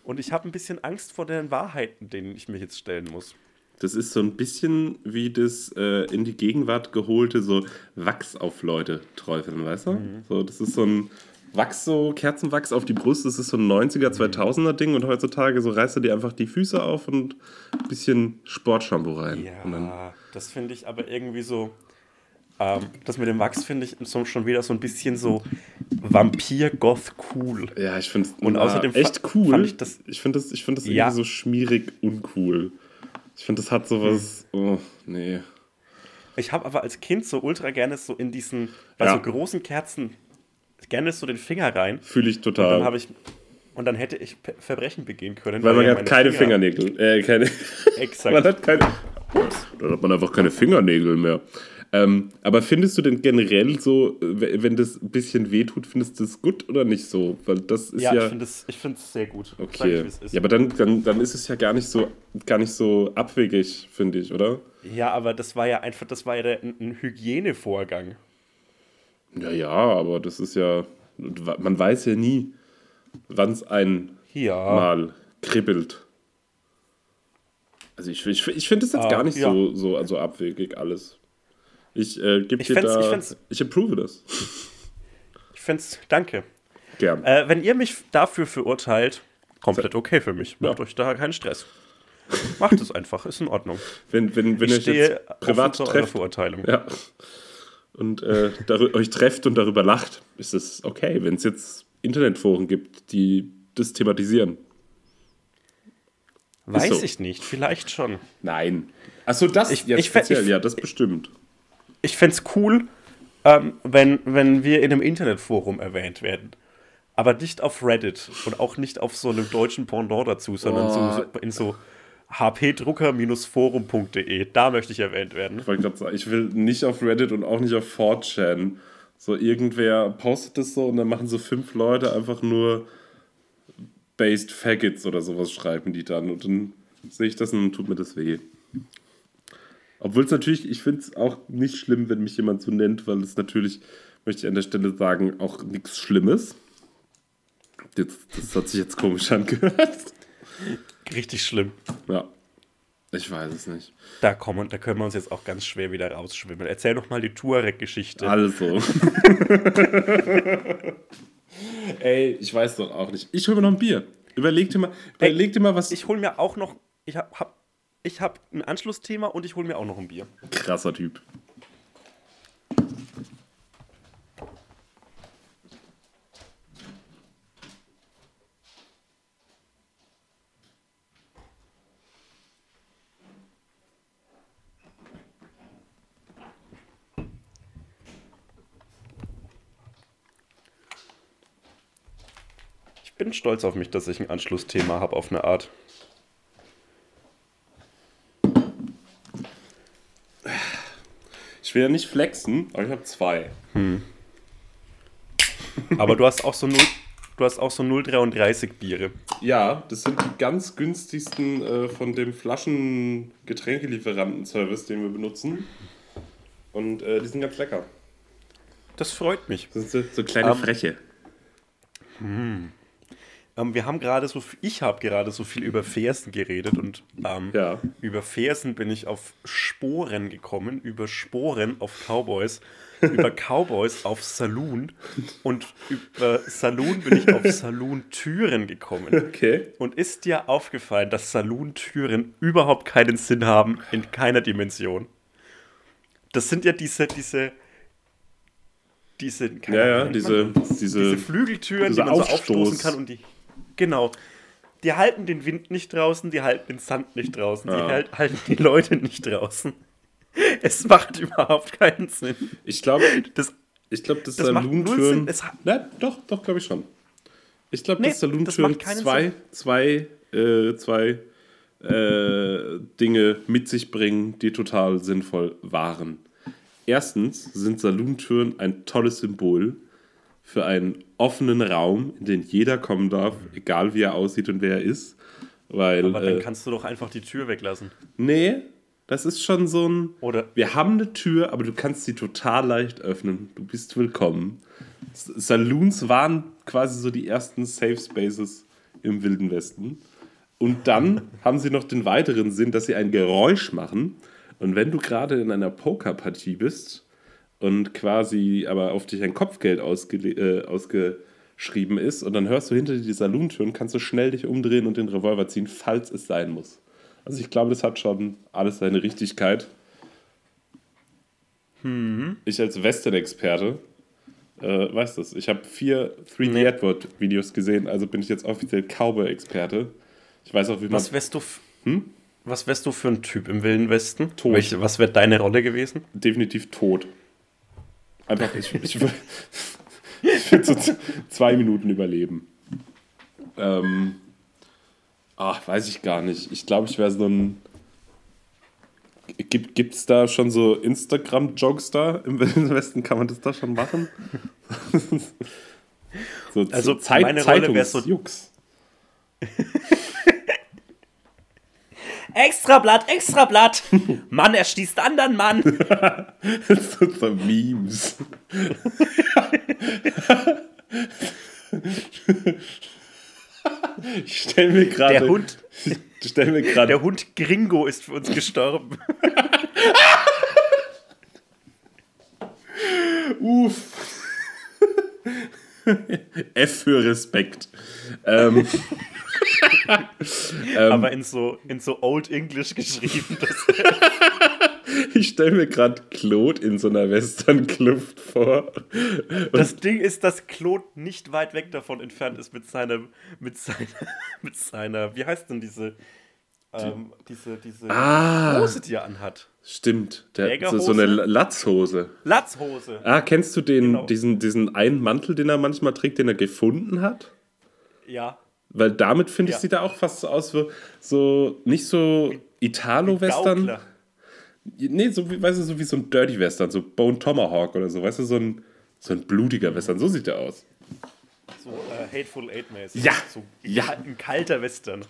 Und ich habe ein bisschen Angst vor den Wahrheiten, denen ich mich jetzt stellen muss. Das ist so ein bisschen wie das äh, in die Gegenwart geholte so Wachs auf Leute träufeln, weißt du? Mhm. So, das ist so ein Wachs, so Kerzenwachs auf die Brust, das ist so ein 90er, Mhm. 2000er Ding und heutzutage so reißt du dir einfach die Füße auf und ein bisschen Sportshampoo rein. Ja, das finde ich aber irgendwie so. Ähm, das mit dem Wachs finde ich so, schon wieder so ein bisschen so Vampir-Goth-cool. ja, ich finde es Und außerdem fa- echt cool. fand ich das- ich finde das, ich find das Ja. irgendwie so schmierig uncool. Ich finde, das hat sowas. Oh, nee. Ich habe aber als Kind so ultra gerne so in diesen, bei Ja. so großen Kerzen, gerne so den Finger rein. Fühle ich Und total. dann habe ich. Und dann hätte ich Verbrechen begehen können. weil man ja hat keine Finger- Fingernägel. Äh, keine. Exakt. Man hat keine. Ups, dann hat man einfach keine Fingernägel mehr. Ähm, aber findest du denn generell so, wenn das ein bisschen wehtut, findest du das gut oder nicht so? Weil das ist ja, ja. ich finde es ich sehr gut. Ich, okay. es ist. Ja, aber dann, dann, dann ist es ja gar nicht so, gar nicht so abwegig, finde ich, oder? Ja, aber das war ja einfach, das war ja der, ein, ein Hygienevorgang. Ja, ja, aber das ist ja. Man weiß ja nie, wann es ein Ja. mal kribbelt. Also ich, ich, ich finde es jetzt Ah, gar nicht ja. so, so also abwegig alles. Ich äh, gebe dir da, ich fänd's- ich approve das. Ich finde es, danke. Gern. Äh, wenn ihr mich dafür verurteilt, komplett okay für mich. Macht Ja. euch da keinen Stress. Macht es einfach, ist in Ordnung. wenn wenn, wenn Ich ihr euch jetzt privat trefft Verurteilung. ja, und äh, euch trefft und darüber lacht, ist es okay. Wenn es jetzt Internetforen gibt, die das thematisieren. Weiß so. ich nicht, vielleicht schon. Nein. Achso, das Ich- ja, ich speziell, ich- ja, das bestimmt. Ich fände es cool, ähm, wenn, wenn wir in einem Internetforum erwähnt werden. Aber nicht auf Reddit und auch nicht auf so einem deutschen Pendant dazu, sondern so, Oh. so in so hpdrucker-forum.de. Da möchte ich erwähnt werden. Ich wollte gerade sagen, ich will nicht auf Reddit und auch nicht auf 4chan. So, irgendwer postet das so und dann machen so fünf Leute einfach nur Based Faggots oder sowas schreiben die dann und dann sehe ich das und tut mir das weh. Obwohl es natürlich, ich finde es auch nicht schlimm, wenn mich jemand so nennt, weil es natürlich, möchte ich an der Stelle sagen, auch nichts Schlimmes. Jetzt, das hat sich jetzt komisch angehört. Richtig schlimm. Ja, ich weiß es nicht. Da, kommen, da können wir uns jetzt auch ganz schwer wieder rausschwimmen. Erzähl doch mal die Tuareg-Geschichte. Also. Ey, ich weiß doch auch nicht. Ich hol mir noch ein Bier. Überleg dir mal, überleg dir mal was. Ich hole mir auch noch. Ich habe hab, ich hab ein Anschlussthema und ich hole mir auch noch ein Bier. krasser Typ. Ich bin stolz auf mich, dass ich ein Anschlussthema habe auf eine Art. Will ja nicht flexen, aber ich habe zwei. Aber du hast auch so 0, du hast auch so 0,33 Biere. Ja, das sind die ganz günstigsten äh, von dem Flaschen-Getränkelieferanten-Service, den wir benutzen. Und äh, die sind ganz lecker. Das freut mich. Das sind so, so kleine Ähm, Freche. Ähm, wir haben gerade so, ich habe gerade so viel über Fersen geredet und ähm, Ja. über Fersen bin ich auf Sporen gekommen, über Sporen auf Cowboys, über Cowboys auf Saloon und über Saloon bin ich auf Saloon-Türen gekommen. Okay. Und ist dir aufgefallen, dass Saloon-Türen überhaupt keinen Sinn haben in keiner Dimension? Das sind ja diese, diese, diese, keine Ja, ja, diese, diese, diese Flügeltüren, dieser die man so Aufstoß. aufstoßen kann und die. Genau. Die halten den Wind nicht draußen, die halten den Sand nicht draußen, die Ja. halt, halten die Leute nicht draußen. Es macht überhaupt keinen Sinn. Ich glaube, Das Ich glaube, dass Das null Saloon-Türen. Na, doch, doch, glaube ich schon. Ich glaube, Nee, dass das Saloon-Türen zwei, zwei, äh, zwei äh, Dinge mit sich bringen, die total sinnvoll waren. Erstens sind Saloon-Türen ein tolles Symbol für einen offenen Raum, in den jeder kommen darf, egal wie er aussieht und wer er ist. Weil, Aber dann äh, kannst du doch einfach die Tür weglassen. nee, das ist schon so ein. Oder Wir haben eine Tür, aber du kannst sie total leicht öffnen. Du bist willkommen. Saloons waren quasi so die ersten Safe Spaces im Wilden Westen. Und dann haben sie noch den weiteren Sinn, dass sie ein Geräusch machen. Und wenn du gerade in einer Pokerpartie bist und quasi aber auf dich ein Kopfgeld ausgele- äh, ausgeschrieben ist und dann hörst du hinter dir die Salontüren, kannst du schnell dich umdrehen und den Revolver ziehen, falls es sein muss. Also ich glaube, das hat schon alles seine Richtigkeit. Ich als Western-Experte äh, weiß das. Ich habe vier 3D Nee. Edward-Videos gesehen, also bin ich jetzt offiziell Cowboy-Experte. Ich weiß auch, wie man... was wärst du, f- was wärst du für ein Typ im Wilden Westen? Tot. Welche, was wäre deine Rolle gewesen? definitiv tot. Einfach, ich, ich, wür- ich würde so zwei Minuten überleben. Ähm, ach, weiß ich gar nicht. Ich glaube, ich wäre so ein. Gibt es da schon so Instagram-Jokes da im Wilden Westen? Kann man das da schon machen? so Also, Zeit, meine Rolle wär so- Zeitungsjux. Extrablatt, Extrablatt! Mann erschießt anderen Mann! so, so Memes. ich stelle mir gerade. Der Hund, Ich stelle mir gerade. der Hund Gringo ist für uns gestorben. Uff. F für Respekt. Ähm, Aber in so, in so Old English geschrieben. Ich stelle mir gerade Claude in so einer Western-Kluft vor. das Ding ist, dass Claude nicht weit weg davon entfernt ist mit seiner, mit seiner, mit seiner, wie heißt denn diese, ähm, diese, diese Ah. Hose, die er anhat? Stimmt. Der, so, so eine Latzhose. Latzhose. Ah, kennst du den, Genau. diesen, diesen einen Mantel, den er manchmal trägt, den er gefunden hat? Ja. Weil damit, finde ich, Ja. sieht er auch fast so aus wie so, nicht so Italo-Western. Nee, so wie, weißt du, so wie so ein Dirty Western, so Bone Tomahawk oder so, weißt du, so ein, so ein blutiger Western, so sieht er aus. So äh, Hateful Eight mäßig. Ja. So Ja. Ein kalter Western.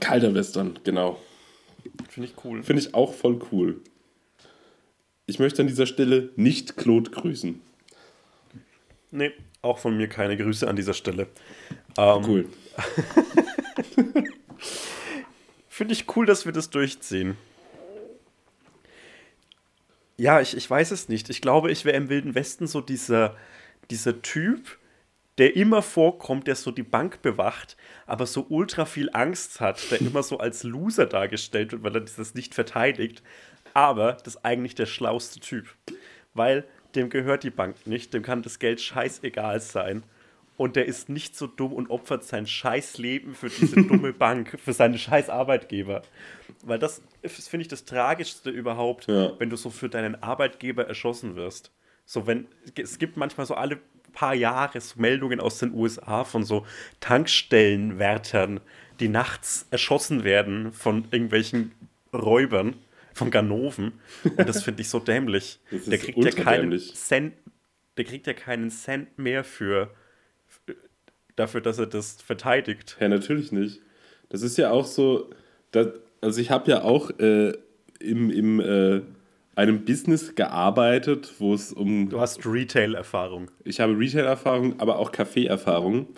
Kalter Western, genau. Finde ich cool. Finde ich auch voll cool. Ich möchte an dieser Stelle nicht Claude grüßen. Nee, auch von mir keine Grüße an dieser Stelle. Ähm, Cool. Finde ich cool, dass wir das durchziehen. Ja, ich, ich weiß es nicht. Ich glaube, ich wäre im Wilden Westen so dieser, dieser Typ, der immer vorkommt, der so die Bank bewacht, aber so ultra viel Angst hat, der immer so als Loser dargestellt wird, weil er das nicht verteidigt. Aber das ist eigentlich der schlauste Typ. Weil dem gehört die Bank nicht, dem kann das Geld scheißegal sein. Und der ist nicht so dumm und opfert sein scheiß Leben für diese dumme Bank, für seine scheiß Arbeitgeber. Weil das ist, finde ich, das Tragischste überhaupt, Ja. wenn du so für deinen Arbeitgeber erschossen wirst. So, wenn, es gibt manchmal so alle paar Jahre so Meldungen aus den USA von so Tankstellenwärtern, die nachts erschossen werden von irgendwelchen Räubern, von Ganoven. Und das finde ich so dämlich. Der kriegt ja keinen. Cent, der kriegt ja keinen Cent mehr für, für dafür, dass er das verteidigt. Ja, natürlich nicht. Das ist ja auch so, dass, also ich habe ja auch äh, im, im äh, einem Business gearbeitet, wo es um Du hast Retail-Erfahrung. ich habe Retail-Erfahrung, aber auch Kaffee-Erfahrung.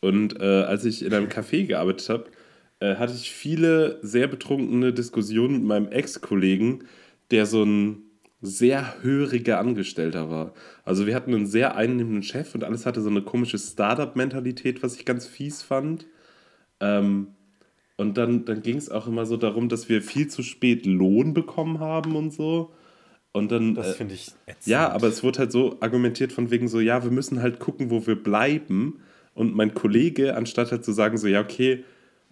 Und äh, als ich in einem Café gearbeitet habe, äh, hatte ich viele sehr betrunkene Diskussionen mit meinem Ex-Kollegen, der so ein sehr höriger Angestellter war. Also wir hatten einen sehr einnehmenden Chef und alles hatte so eine komische Startup-Mentalität, was ich ganz fies fand. Ähm, und dann, dann ging es auch immer so darum, dass wir viel zu spät Lohn bekommen haben und so. Und dann, Das äh, finde ich ätzend. ja, aber es wurde halt so argumentiert von wegen so, ja, wir müssen halt gucken, wo wir bleiben. Und mein Kollege, anstatt halt zu sagen so, ja, okay,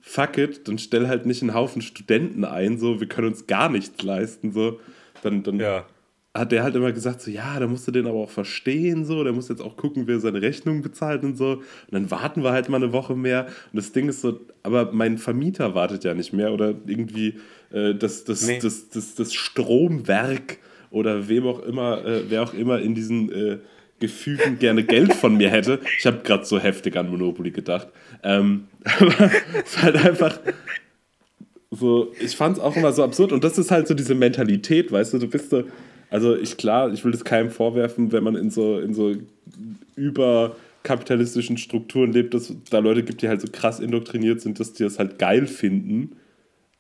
fuck it, dann stell halt nicht einen Haufen Studenten ein, so, wir können uns gar nichts leisten, so, dann, dann Ja. hat der halt immer gesagt, so, ja, da musst du den aber auch verstehen, so, der muss jetzt auch gucken, wer seine Rechnung bezahlt und so. Und dann warten wir halt mal eine Woche mehr. Und das Ding ist so, aber mein Vermieter wartet ja nicht mehr oder irgendwie äh, das, das, Nee. das, das, das Stromwerk oder wem auch immer, äh, wer auch immer in diesen äh, Gefügen gerne Geld von mir hätte. Ich habe gerade so heftig an Monopoly gedacht. Ähm, aber es ist halt einfach so, ich fand es auch immer so absurd und das ist halt so diese Mentalität, weißt du, du bist so, also ich klar, ich will das keinem vorwerfen, wenn man in so, in so überkapitalistischen Strukturen lebt, dass da Leute gibt, die halt so krass indoktriniert sind, dass die das halt geil finden.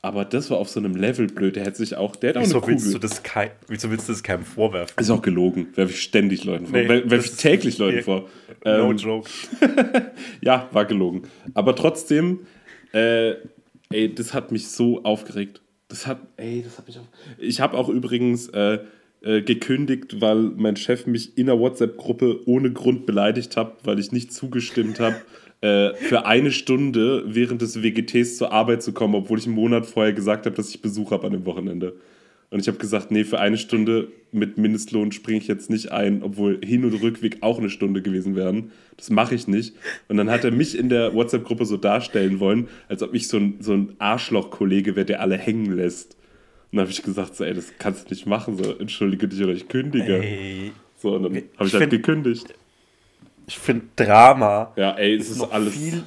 Aber das war auf so einem Level blöd. Der hätte sich auch, der hat auch Wieso eine willst, du das kein, wieso willst du das keinem vorwerfen? Ist auch gelogen. Werfe ich ständig Leuten vor. Nee, Werfe ich täglich Leuten nee. vor. No Ähm, joke. ja, war gelogen. Aber trotzdem, äh, ey, das hat mich so aufgeregt. Das hat, ey, das hat mich auf. Ich habe auch übrigens äh, äh, gekündigt, weil mein Chef mich in einer WhatsApp-Gruppe ohne Grund beleidigt hat, weil ich nicht zugestimmt habe, äh, für eine Stunde während des WGTs zur Arbeit zu kommen, obwohl ich einen Monat vorher gesagt habe, dass ich Besuch habe an dem Wochenende. Und ich habe gesagt, nee, für eine Stunde mit Mindestlohn springe ich jetzt nicht ein, obwohl Hin- und Rückweg auch eine Stunde gewesen wären. Das mache ich nicht. Und dann hat er mich in der WhatsApp-Gruppe so darstellen wollen, als ob ich so ein, so ein Arschloch-Kollege wäre, der alle hängen lässt. Und dann habe ich gesagt, so, ey, das kannst du nicht machen, so, entschuldige dich oder ich kündige. Ey, So, und dann habe ich ich halt gekündigt. Ich finde Drama Ja, ey, es ist ist noch alles. viel,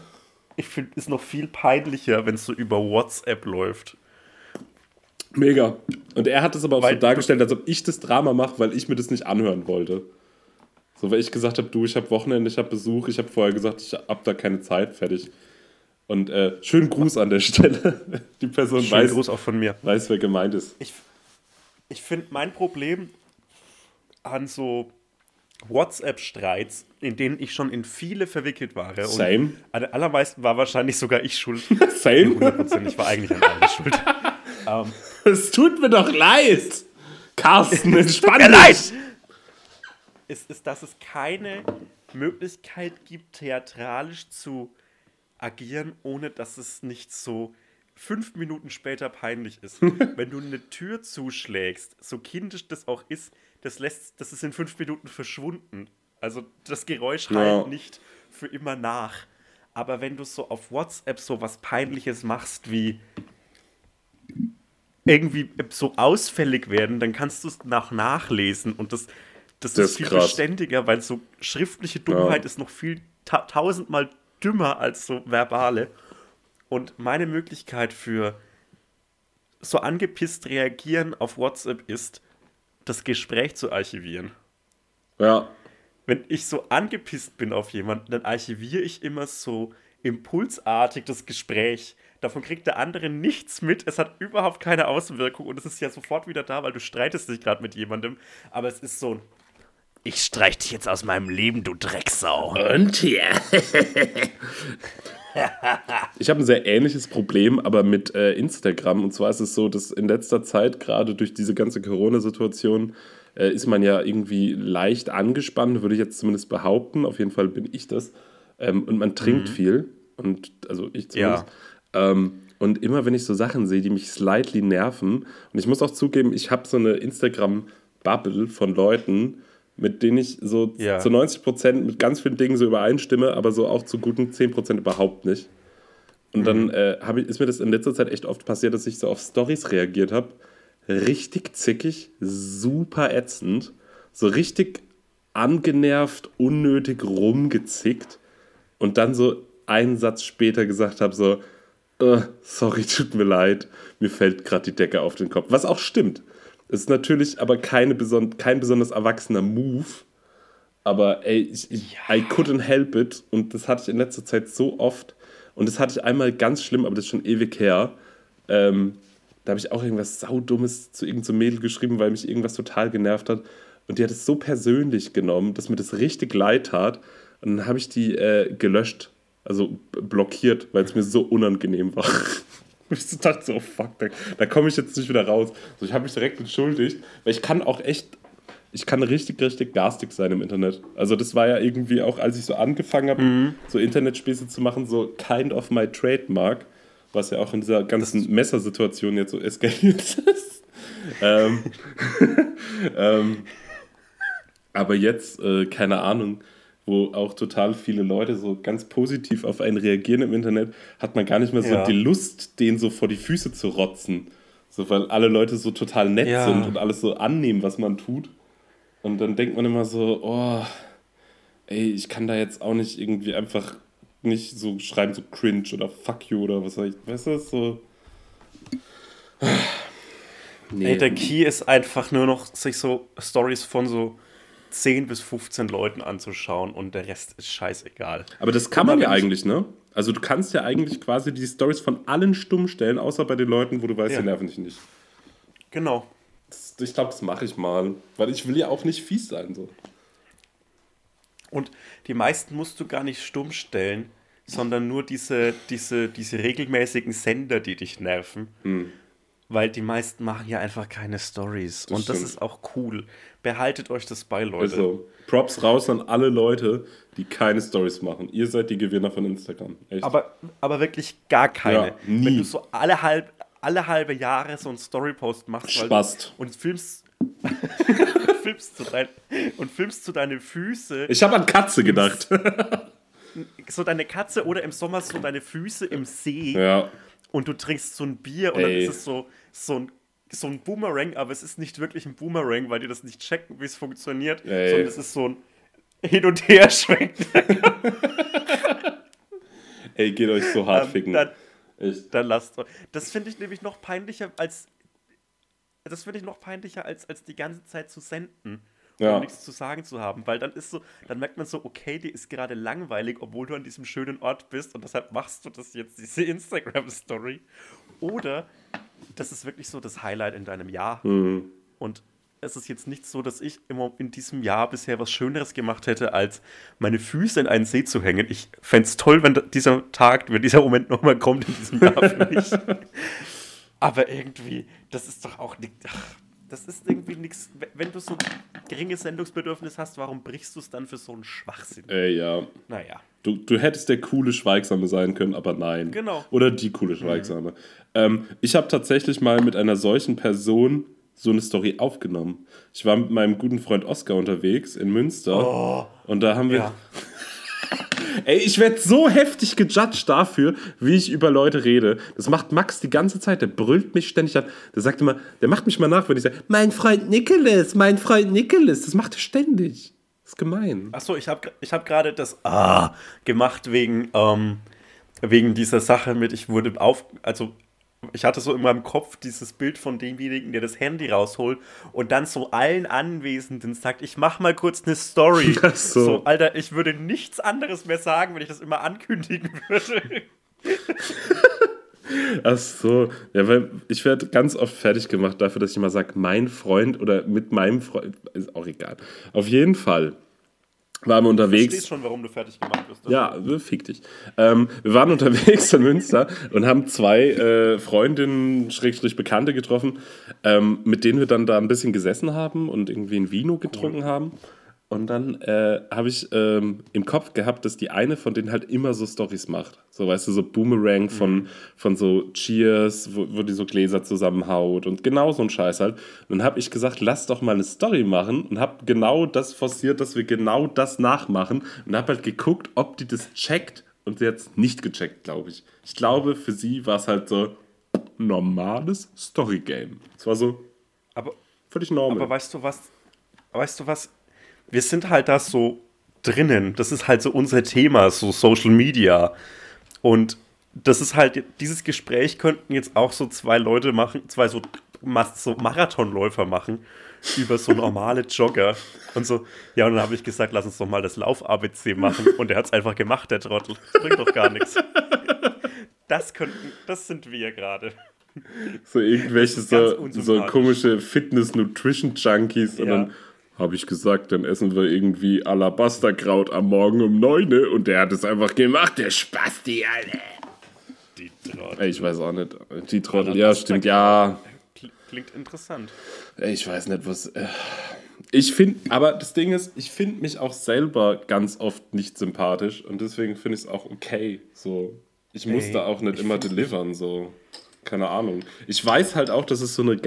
ich finde, ist noch viel peinlicher, wenn es so über WhatsApp läuft. Mega. Und er hat es aber auch Weil so dargestellt, als ob ich das Drama mache, weil ich mir das nicht anhören wollte. So, weil ich gesagt habe, du, ich habe Wochenende, ich habe Besuch, ich habe vorher gesagt, ich habe da keine Zeit, fertig. Und äh, schönen Gruß an der Stelle. Die Person Schönen weiß, Gruß auch von mir. weiß, wer gemeint ist. Ich, ich finde mein Problem an so WhatsApp-Streits, in denen ich schon in viele verwickelt war. und Same. An den allermeisten war wahrscheinlich sogar ich schuld. Same? 100% ich war eigentlich an allem schuld. Es tut mir doch leid. Carsten, entspann dich. leid. Ist, ist, dass es keine Möglichkeit gibt, theatralisch zu agieren, ohne dass es nicht so fünf Minuten später peinlich ist. Wenn du eine Tür zuschlägst, so kindisch das auch ist, das lässt, das ist in fünf Minuten verschwunden. Also das Geräusch Ja. halt nicht für immer nach. Aber wenn du so auf WhatsApp so was Peinliches machst wie irgendwie so ausfällig werden, dann kannst du es nach nachlesen und das, das, Das ist viel krass. beständiger, weil so schriftliche Dummheit Ja. ist noch viel ta tausendmal dümmer als so verbale. Und meine Möglichkeit für so angepisst reagieren auf WhatsApp ist, das Gespräch zu archivieren. Ja, Wenn ich so angepisst bin auf jemanden, dann archiviere ich immer so impulsartig das Gespräch. Davon kriegt der andere nichts mit. Es hat überhaupt keine Auswirkung und es ist ja sofort wieder da, weil du streitest dich gerade mit jemandem. Aber es ist so ein Ich streich dich jetzt aus meinem Leben, du Drecksau. Und hier. ich habe ein sehr ähnliches Problem, aber mit äh, Instagram. Und zwar ist es so, dass in letzter Zeit, gerade durch diese ganze Corona-Situation, äh, ist man ja irgendwie leicht angespannt, würde ich jetzt zumindest behaupten. Auf jeden Fall bin ich das. Ähm, und man trinkt viel. Und also ich zumindest. Ähm, und immer wenn ich so Sachen sehe, die mich slightly nerven, und ich muss auch zugeben, ich habe so eine Instagram-Bubble von Leuten, mit denen ich so Ja. zu 90 Prozent mit ganz vielen Dingen so übereinstimme, aber so auch zu guten 10 Prozent überhaupt nicht. Und dann äh, hab ich, ist mir das in letzter Zeit echt oft passiert, dass ich so auf Stories reagiert habe. Richtig zickig, super ätzend, so richtig angenervt, unnötig rumgezickt und dann so einen Satz später gesagt habe, so, äh, sorry, tut mir leid, mir fällt gerade die Decke auf den Kopf. Was auch stimmt. Es ist natürlich aber keine beson kein besonders erwachsener Move. Aber ey, ich, ich, I couldn't help it. Und das hatte ich in letzter Zeit so oft. Und das hatte ich einmal ganz schlimm, aber das ist schon ewig her. Ähm, da habe ich auch irgendwas Saudummes zu irgendeinem so Mädel geschrieben, weil mich irgendwas total genervt hat. Und die hat es so persönlich genommen, dass mir das richtig leid tat. Und dann habe ich die äh, gelöscht, also blockiert, weil es mir so unangenehm war. ich so dachte so, oh fuck, da, da komme ich jetzt nicht wieder raus. So, ich habe mich direkt entschuldigt, weil ich kann auch echt, ich kann richtig, richtig garstig sein im Internet. Also das war ja irgendwie auch, als ich so angefangen habe, so Internetspäße zu machen, so kind of my trademark, was ja auch in dieser ganzen Messersituation jetzt so eskaliert ist. ähm, ähm, aber jetzt, äh, keine Ahnung, wo auch total viele Leute so ganz positiv auf einen reagieren im Internet, hat man gar nicht mehr so Ja. die Lust, den so vor die Füße zu rotzen. So, weil alle Leute so total nett Ja. sind und alles so annehmen, was man tut. Und dann denkt man immer so, oh, ey, ich kann da jetzt auch nicht irgendwie einfach nicht so schreiben, so cringe oder fuck you oder was weiß ich. Weißt du, so. Nee. Ey, der Key ist einfach nur noch, sich so Stories von so 10 bis 15 Leuten anzuschauen und der Rest ist scheißegal. Aber das kann man ja eigentlich, ne? Also du kannst ja eigentlich quasi die Stories von allen stumm stellen, außer bei den Leuten, wo du weißt, Ja. die nerven dich nicht. Genau. Das, ich glaube, das mache ich mal. Weil ich will ja auch nicht fies sein. So. Und die meisten musst du gar nicht stumm stellen, sondern nur diese, diese, diese regelmäßigen Sender, die dich nerven. Weil die meisten machen ja einfach keine Stories. Und das stimmt. ist auch cool. Behaltet euch das bei, Leute. Also, Props raus an alle Leute, die keine Stories machen. Ihr seid die Gewinner von Instagram. Echt. Aber, aber wirklich gar keine. Ja, nie. Wenn du so alle, halb, alle halbe Jahre so einen Storypost machst Spast. Du, und filmst, filmst zu dein, und filmst zu deine Füße, ich habe an Katze gedacht. so deine Katze oder im Sommer so deine Füße im See ja. Und du trinkst so ein Bier und Ey. dann ist es so, so ein so ein Boomerang, aber es ist nicht wirklich ein Boomerang, weil die das nicht checken, wie es funktioniert, Ey. sondern es ist so ein Hin- und Herschwenken. Ey, geht euch so hart Ähm, ficken. dann-. Dann lasst euch. Das finde ich nämlich noch peinlicher als. Das finde ich noch peinlicher, als, als die ganze Zeit zu senden. Ja. Um nichts zu sagen zu haben. Weil dann ist so, dann merkt man so, okay, dir ist gerade langweilig, obwohl du an diesem schönen Ort bist und deshalb machst du das jetzt, diese Instagram-Story. Oder das ist wirklich so das Highlight in deinem Jahr. Mhm. Und es ist jetzt nicht so, dass ich immer in diesem Jahr bisher was Schöneres gemacht hätte, als meine Füße in einen See zu hängen. Ich fände es toll, wenn dieser Tag, wenn dieser Moment nochmal kommt in diesem Jahr für mich. Aber irgendwie, das ist doch auch nicht. ach, Das ist irgendwie nichts. Wenn du so geringes Sendungsbedürfnis hast, warum brichst du es dann für so einen Schwachsinn? Ey, ja. Naja. Du, du hättest der coole Schweigsame sein können, aber nein. Genau. Oder die coole Schweigsame. Ähm, ich habe tatsächlich mal mit einer solchen Person so eine Story aufgenommen. Ich war mit meinem guten Freund Oscar unterwegs in Münster. und da haben wir. Ja. Ey, ich werde so heftig gejudged dafür, wie ich über Leute rede. Das macht Max die ganze Zeit. Der brüllt mich ständig an. Der sagt immer, der macht mich mal nach, wenn ich sage, mein Freund Nicholas, mein Freund Nicholas. Das macht er ständig. Das ist gemein. Achso, ich habe ich hab gerade das Ah gemacht wegen, ähm, wegen dieser Sache mit, ich wurde auf, also ich hatte so in meinem Kopf dieses Bild von demjenigen, der das Handy rausholt und dann so allen Anwesenden sagt, ich mach mal kurz eine Story. Ach so. Alter, ich würde nichts anderes mehr sagen, wenn ich das immer ankündigen würde. Ach so, ja, weil ich werde ganz oft fertig gemacht dafür, dass ich immer sage, mein Freund oder mit meinem Freund, ist auch egal. Auf jeden Fall waren wir Du verstehst unterwegs. schon, warum du fertig gemacht wirst. Ja, fick dich. Ähm, wir waren unterwegs in Münster und haben zwei äh, Freundinnen, Schrägstrich Bekannte getroffen, ähm, mit denen wir dann da ein bisschen gesessen haben und irgendwie ein Vino getrunken haben. Und dann äh, habe ich ähm, im Kopf gehabt, dass die eine von denen halt immer so Stories macht. So, weißt du, so Boomerang von, von so Cheers, wo, wo die so Gläser zusammenhaut und genau so ein Scheiß halt. Und dann habe ich gesagt, lass doch mal eine Story machen und habe genau das forciert, dass wir genau das nachmachen und habe halt geguckt, ob die das checkt und sie hat es nicht gecheckt, glaube ich. Ich glaube, für sie war es halt so normales Story-Game. Es war so Aber völlig normal. Aber weißt du was? Weißt du was? Wir sind halt da so drinnen. Das ist halt so unser Thema, so Social Media. Und das ist halt, dieses Gespräch könnten jetzt auch so zwei Leute machen, zwei so, so Marathonläufer machen über so normale Jogger. Und so, ja, und dann habe ich gesagt, lass uns doch mal das Lauf-ABC machen. Und er hat es einfach gemacht, der Trottel. Das bringt doch gar nichts. Das könnten, das sind wir gerade. So irgendwelche so, so komische Fitness-Nutrition-Junkies. Und Ja. dann habe ich gesagt, dann essen wir irgendwie Alabasterkraut am Morgen um 9 Uhr. Und der hat es einfach gemacht, der Spasti, Alter. Die Trottel. Ey, ich weiß auch nicht. Die Trottel, ja, stimmt, ja. Kl- Klingt interessant. Ey, Ich weiß nicht, was. äh, Ich finde, aber das Ding ist, ich finde mich auch selber ganz oft nicht sympathisch und deswegen finde ich es auch okay. So, ich muss Ey, da auch nicht ich immer delivern. So, keine Ahnung. Ich weiß halt auch, dass es so eine.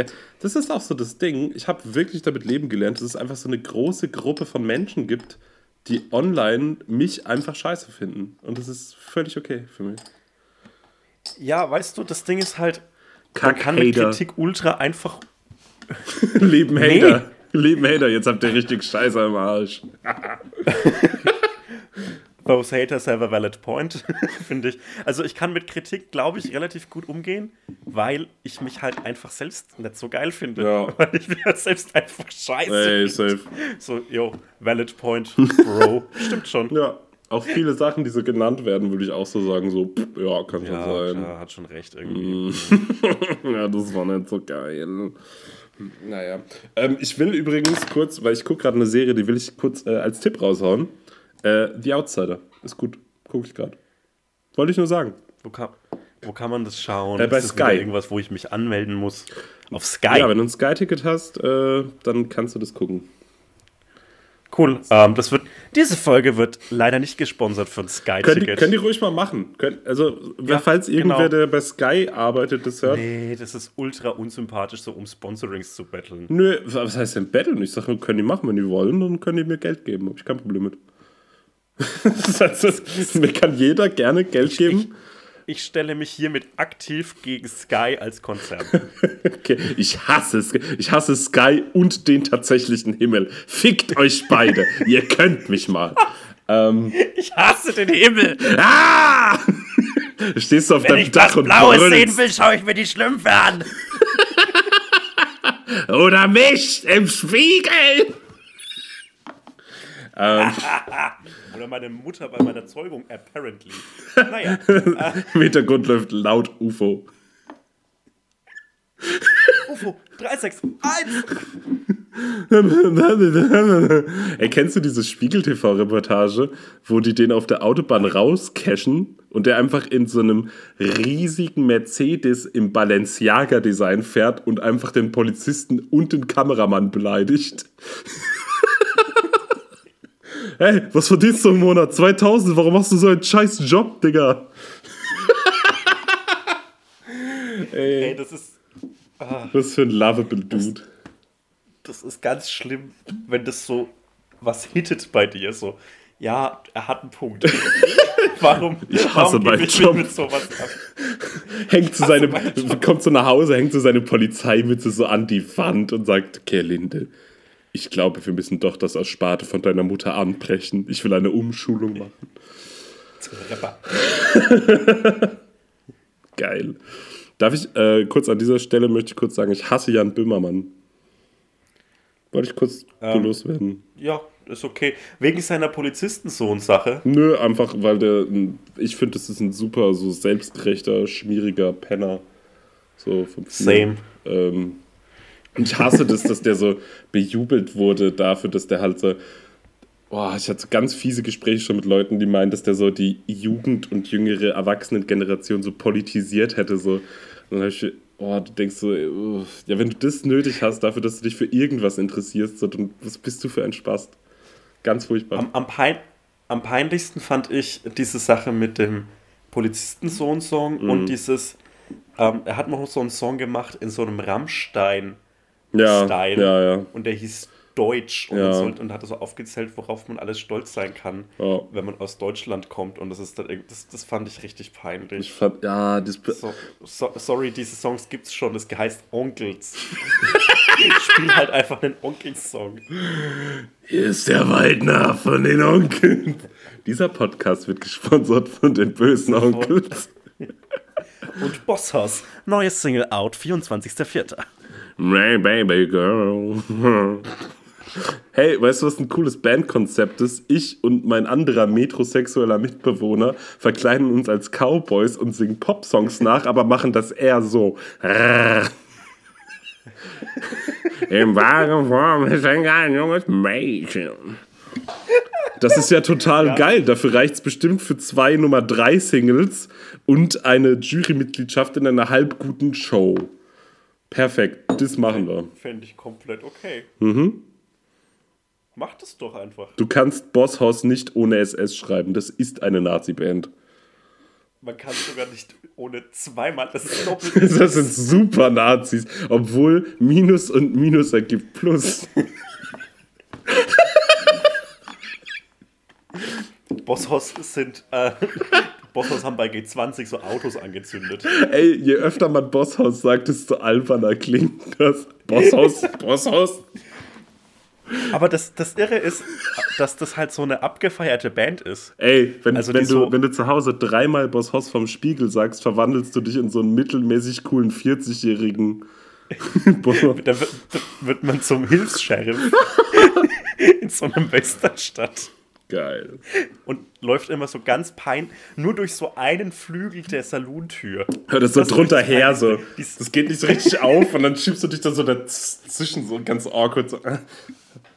Das ist auch so das Ding. Ich habe wirklich damit leben gelernt, dass es einfach so eine große Gruppe von Menschen gibt, die online mich einfach scheiße finden. Und das ist völlig okay für mich. Ja, weißt du, das Ding ist halt, man kann mit. Kritik ultra einfach. Leben Nee. Hater. Leben Hater, jetzt habt ihr richtig Scheiße am Arsch. Those haters have a valid point, finde ich. Also ich kann mit Kritik, glaube ich, relativ gut umgehen, weil ich mich halt einfach selbst nicht so geil finde. Ja. Weil ich mir selbst einfach scheiße Ey, safe. So, yo, valid point, Bro. Stimmt schon. Ja, auch viele Sachen, die so genannt werden, würde ich auch so sagen, so, pff, ja, kann schon Ja, sein. klar, hat schon recht irgendwie. Ja, das war nicht so geil. Naja. Ähm, ich will übrigens kurz, weil ich gucke gerade eine Serie, die will ich kurz äh, als Tipp raushauen. Äh, The Outsider. Ist gut. Gucke ich gerade. Wollte ich nur sagen. Wo, kann, wo kann man das schauen? Äh, bei Ist Sky. irgendwas, wo ich mich anmelden muss? Auf Sky. Ja, wenn du ein Sky-Ticket hast, äh, dann kannst du das gucken. cool. Ähm, das wird, diese Folge wird leider nicht gesponsert von Sky ihr- Ticket. könnt ihr ruhig mal machen. Könnt, also, Ja, falls irgendwer, genau. der bei Sky arbeitet, das hört. Nee, das ist ultra unsympathisch, so um Sponsorings zu betteln. Nö, was heißt denn betteln? Ich sage, können die machen, wenn die wollen, dann können die mir Geld geben. Habe ich kein Problem mit. heißt, mir kann jeder gerne Geld geben. Ich stelle mich hiermit aktiv gegen Sky als Konzern. Okay, ich hasse es. Ich hasse Sky und den tatsächlichen Himmel. Fickt euch beide. Ihr könnt mich mal. Ich hasse den Himmel. Ah! Stehst du auf Wenn deinem ich Dach was und Blaues sehen brüllst. will, schaue ich mir die Schlümpfe an. Oder mich im Spiegel. Oder meine Mutter bei meiner Zeugung, apparently. Naja, Im Hintergrund läuft laut UFO. UFO 361. Ey, kennst du diese Spiegel-TV-Reportage, wo die den auf der Autobahn rauscashen und der einfach in so einem riesigen Mercedes im Balenciaga-Design fährt und einfach den Polizisten und den Kameramann beleidigt? Hey, was verdienst du im Monat? 2000, warum machst du so einen scheiß Job, Digga? Ey, das ist, Was für ein lovable Dude. das ist ganz schlimm, wenn das so was hittet bei dir. So, ja, er hat einen Punkt. warum, Ich hasse warum meinen Job. mit sowas ab? Hängt zu seinem, kommt so nach Hause, hängt so seine Polizeimütze so an die Wand und sagt, okay, Linde, ich glaube, wir müssen doch das Ersparte von deiner Mutter anbrechen. Ich will eine Umschulung machen. Rapper. Geil. Darf ich äh, kurz an dieser Stelle möchte ich kurz sagen, ich hasse Jan Böhmermann. Wollte ich kurz Ähm. loswerden. Ja, ist okay. Wegen seiner Polizistensohn-Sache. Nö, einfach weil der, ich finde, das ist ein super so selbstgerechter, schmieriger Penner. So vom Same. Ähm, ich hasse das, dass der so bejubelt wurde dafür, dass der halt so. Boah, ich hatte so ganz fiese Gespräche schon mit Leuten, die meinen, dass der so die Jugend- und jüngere Erwachsenengeneration so politisiert hätte. So. Und dann hab ich, oh, du denkst so, uff, ja, wenn du das nötig hast, dafür, dass du dich für irgendwas interessierst, so, dann was bist du für ein Spaß? Ganz furchtbar. Am, am, pein am peinlichsten fand ich diese Sache mit dem Polizistensohn-Song Mhm. und dieses, ähm, er hat noch so einen Song gemacht in so einem Rammstein-Style. Ja, ja, ja. Und der hieß Deutsch und, Ja. sollte, und hat so aufgezählt, worauf man alles stolz sein kann, Ja. wenn man aus Deutschland kommt. Und das ist das, das fand ich richtig Ich peinlich. fand, ja, das, So, so, sorry, diese Songs gibt's schon, das heißt Onkels. ich spiele halt einfach einen Onkels-Song. Hier ist der Waldner von den Onkeln. Dieser Podcast wird gesponsert von den bösen Onkels. Und Bosshaus, neues Single out, 24.04. My baby girl. Hey, weißt du, was ein cooles Bandkonzept ist? Ich und mein anderer metrosexueller Mitbewohner verkleiden uns als Cowboys und singen Popsongs nach, aber machen das eher so. Im wahren Form ist ein ganz junges Mädchen. Das ist ja total geil. Dafür reicht es bestimmt für zwei Nummer 3 Singles und eine Jurymitgliedschaft in einer halbguten Show. Perfekt, das machen wir. Fände ich komplett okay. Mhm. Mach das doch einfach. Du kannst Bosshaus nicht ohne SS schreiben. Das ist eine Nazi-Band. Man kann sogar nicht ohne zweimal. Das ist doppelt. Das sind super Nazis, obwohl Minus und Minus ergibt Plus. Bosshaus sind. Äh, Bosshaus haben bei G20 so Autos angezündet. Ey, je öfter man Bosshaus sagt, desto alberner klingt das. Bosshaus, Bosshaus. Aber das, das Irre ist, dass das halt so eine abgefeierte Band ist. Ey, wenn, Also wenn, du, so- wenn du zu Hause dreimal Bosshaus vom Spiegel sagst, verwandelst du dich in so einen mittelmäßig coolen 40-jährigen. Da wird, da wird man zum Hilfs-Sheriff in so einer Westernstadt Geil. und läuft immer so ganz pein, nur durch so einen Flügel der Saluntür. Hör das so Das ist drunter her, so. Das geht nicht so richtig auf und dann schiebst du dich da so dazwischen, so ganz awkward. So.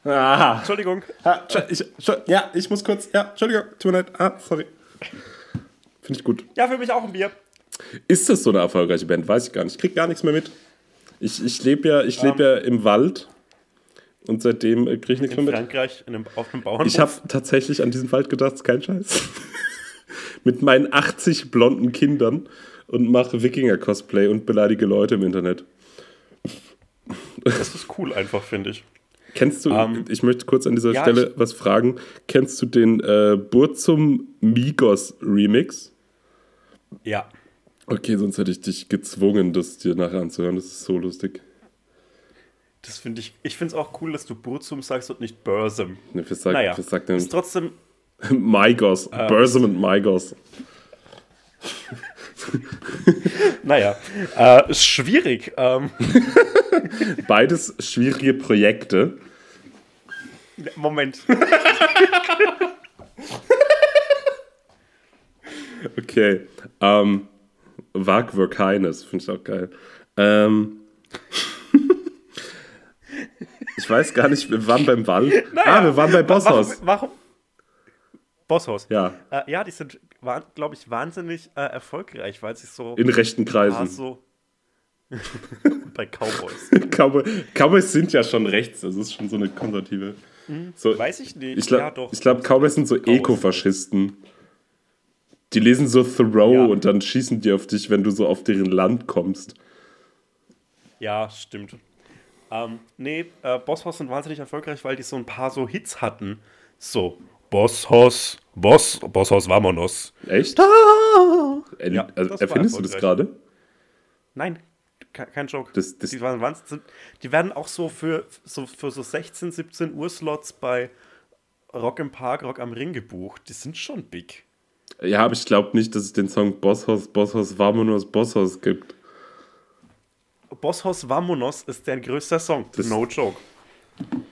Ah. Entschuldigung. Ah, ich, ja, ich muss kurz. Ja, Entschuldigung, tut mir leid. Ah, sorry. Finde ich gut. Ja, für mich auch ein Bier. Ist das so eine erfolgreiche Band? Weiß ich gar nicht. Ich krieg gar nichts mehr mit. Ich, ich lebe ja, ich leb ja im Wald und seitdem äh, kriege ich nichts mehr mit. Frankreich, in einem, auf einem Bauernhof. Ich habe tatsächlich an diesen Wald gedacht, ist kein Scheiß. mit meinen 80 blonden Kindern und mache Wikinger-Cosplay und beleidige Leute im Internet. das ist cool einfach, finde ich. Kennst du, Ähm, ich möchte kurz an dieser ja, Stelle was fragen. Kennst du den äh, Burzum Migos Remix? Ja. Okay, sonst hätte ich dich gezwungen, das dir nachher anzuhören. Das ist so lustig. Das finde ich. Ich finde es auch cool, dass du Burzum sagst und nicht Bursum. Ne, was sagt, Naja, sagt ist denn trotzdem. Migos? Burzum und Migos. Naja, äh, ist schwierig. Ähm, Beides schwierige Projekte. Moment. Okay. Ähm, Wagwer keines, finde ich auch geil. Ähm, ich weiß gar nicht, wir waren beim Wald. ah, wir waren bei Bosshaus. Warum? Bosshaus. Ja, Äh, ja, die sind, glaube ich, wahnsinnig äh, erfolgreich, weil sie so. in rechten Kreisen. so bei Cowboys. Cowboy, Cowboys sind ja schon rechts, das ist schon so eine konservative. So, Weiß ich nicht. ich glaube, ja, glaub, Cowboys sind so Ekofaschisten. Die lesen so Thoreau Ja. und dann schießen die auf dich, wenn du so auf deren Land kommst. Ja, stimmt. Ähm, nee, äh, Bosshaus sind wahnsinnig erfolgreich, weil die so ein paar so Hits hatten. So, Bosshaus, Boss, Bosshaus Vamonos. Echt? Äh, Ja, also, erfindest du das gerade? Nein, ke- kein Joke. Das- das- die, waren, wahnsinn- die werden auch so für, so für so 16, 17 Uhr Slots bei Rock im Park, Rock am Ring gebucht. Die sind schon big. Ja, aber ich glaube nicht, dass es den Song Bosshaus, Bosshaus, Vamonos, Bosshaus gibt. Bosshaus Vamonos ist deren größter Song. Das- no joke.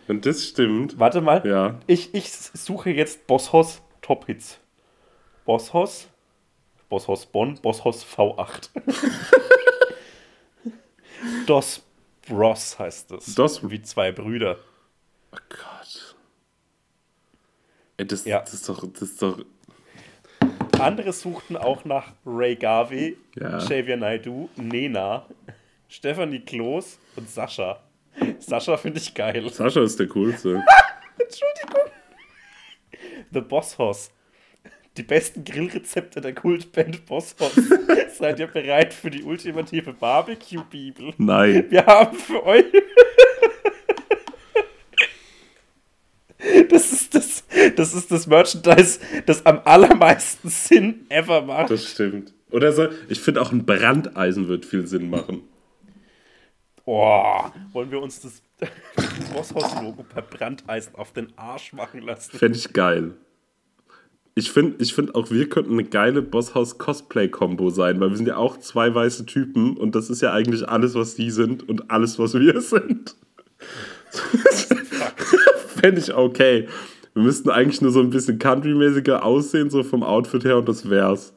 Wenn das stimmt. Warte mal. Ja. Ich, ich suche jetzt Bosshaus Top Hits. Bosshaus. Bosshaus Bonn, Bosshaus V8. Dos Bros heißt es. Dos- Wie zwei Brüder. Oh Gott. Ey, das, Ja. das ist doch, das ist doch. Andere suchten auch nach Ray Garvey, Ja. Xavier Naidoo, Nena, Stephanie Kloß und Sascha. Sascha finde ich geil. Sascha ist der coolste. Entschuldigung. The Boss Hoss. Die besten Grillrezepte der Kultband Boss Hoss. Seid ihr bereit für die ultimative Barbecue-Bibel? Nein. Wir haben für euch. Das ist das, das ist das Merchandise, das am allermeisten Sinn ever macht. Das stimmt. Oder so, ich finde auch ein Brandeisen wird viel Sinn machen. Oh, wollen wir uns das Bosshaus-Logo per Brandeisen auf den Arsch machen lassen? Fände ich geil. Ich finde ich find auch, wir könnten eine geile Bosshaus-Cosplay-Kombo sein, weil wir sind ja auch zwei weiße Typen und das ist ja eigentlich alles, was die sind und alles, was wir sind. Fände ich okay. Wir müssten eigentlich nur so ein bisschen country-mäßiger aussehen, so vom Outfit her, und das wär's.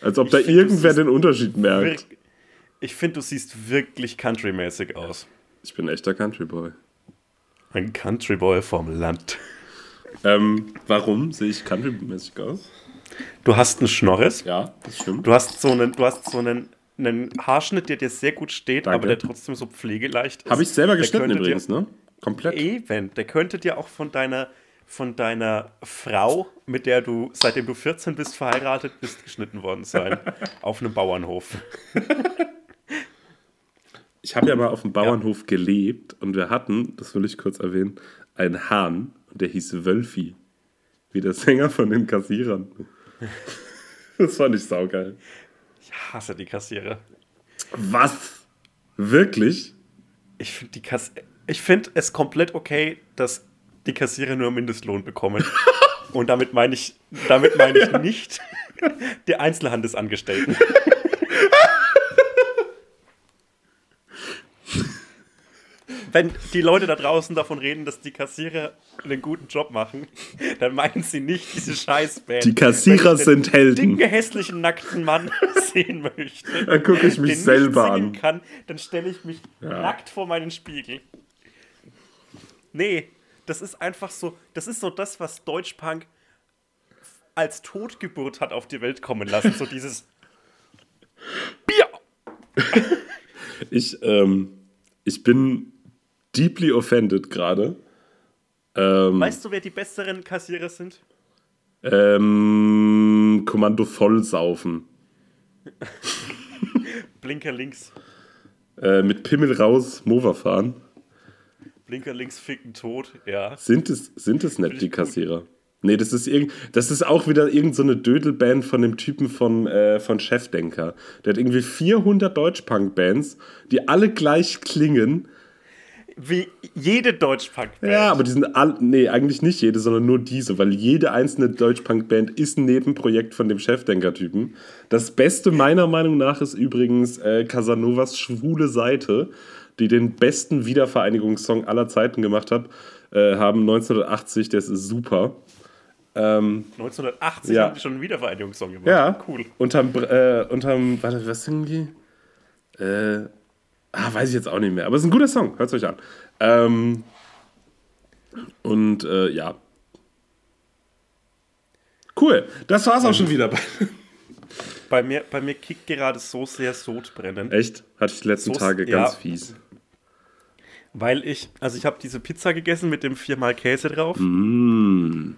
Als ob da find, irgendwer den Unterschied merkt. Ich finde, du siehst wirklich countrymäßig aus. Ich bin ein echter Country-Boy. Ein Countryboy vom Land. Ähm, warum sehe ich country-mäßig aus? Du hast einen Schnorres. Ja, das stimmt. Du hast so einen, du hast so einen, einen Haarschnitt, der dir sehr gut steht, Danke. aber der trotzdem so pflegeleicht ist. Habe ich selber geschnitten übrigens, dir, ne? Komplett. Eben, der könnte dir auch von deiner von deiner Frau, mit der du seitdem du 14 bist verheiratet bist, geschnitten worden sein. auf einem Bauernhof. Ich habe ja mal auf dem Bauernhof gelebt und wir hatten, das will ich kurz erwähnen, einen Hahn und der hieß Wölfi. Wie der Sänger von den Kassierern. Das fand ich saugeil. Ich hasse die Kassierer. Was? Wirklich? Ich finde die Kass ich finde es komplett okay, dass die Kassierer nur Mindestlohn bekommen. Und damit meine ich, damit meine ich nicht die Einzelhandelsangestellten. Wenn die Leute da draußen davon reden, dass die Kassierer einen guten Job machen, dann meinen sie nicht diese Scheißband. Die Kassierer Wenn ich sind den Helden. dicken, hässlichen, nackten Mann sehen möchte, Da gucke ich mich selber an. kann, dann stelle ich mich nackt vor meinen Spiegel. Nee, das ist einfach so, das ist so das, was Deutschpunk als Totgeburt hat auf die Welt kommen lassen. So dieses Bier. Ich, ähm, ich bin deeply offended gerade. Ähm, Weißt du, wer die besseren Kassierer sind? ähm, Kommando vollsaufen. Blinker links. Äh, mit Pimmel raus, Mover fahren. Blinker links ficken tot, ja. Sind es, sind es nicht ich die gut. Kassierer? Nee, das ist, irgend, das ist auch wieder irgendeine so eine Dödelband von dem Typen von, äh, von Chefdenker. Der hat irgendwie 400 Deutschpunk-Bands, die alle gleich klingen. Wie jede Deutschpunk-Band. Ja, aber die sind alle, nee, eigentlich nicht jede, sondern nur diese, weil jede einzelne Deutschpunk-Band ist ein Nebenprojekt von dem Chefdenker-Typen. Das Beste meiner Meinung nach ist übrigens äh, Casanovas schwule Seite, die den besten Wiedervereinigungssong aller Zeiten gemacht hat, äh, haben 1980, der ist super. 1980 Ja. haben die schon einen Wiedervereinigungssong gemacht. Ja, Cool. Unterm, äh, unterm, warte, was singen die? Äh, ah, weiß ich jetzt auch nicht mehr. Aber es ist ein guter Song, hört es euch an. Ähm, und äh, ja. Cool, das war's auch schon wieder. Bei mir, bei mir kickt gerade so sehr Sodbrennen. Echt? Hatte ich die letzten So- Tage ja. ganz fies. Weil ich, also ich habe diese Pizza gegessen mit dem viermal Käse drauf. Mm.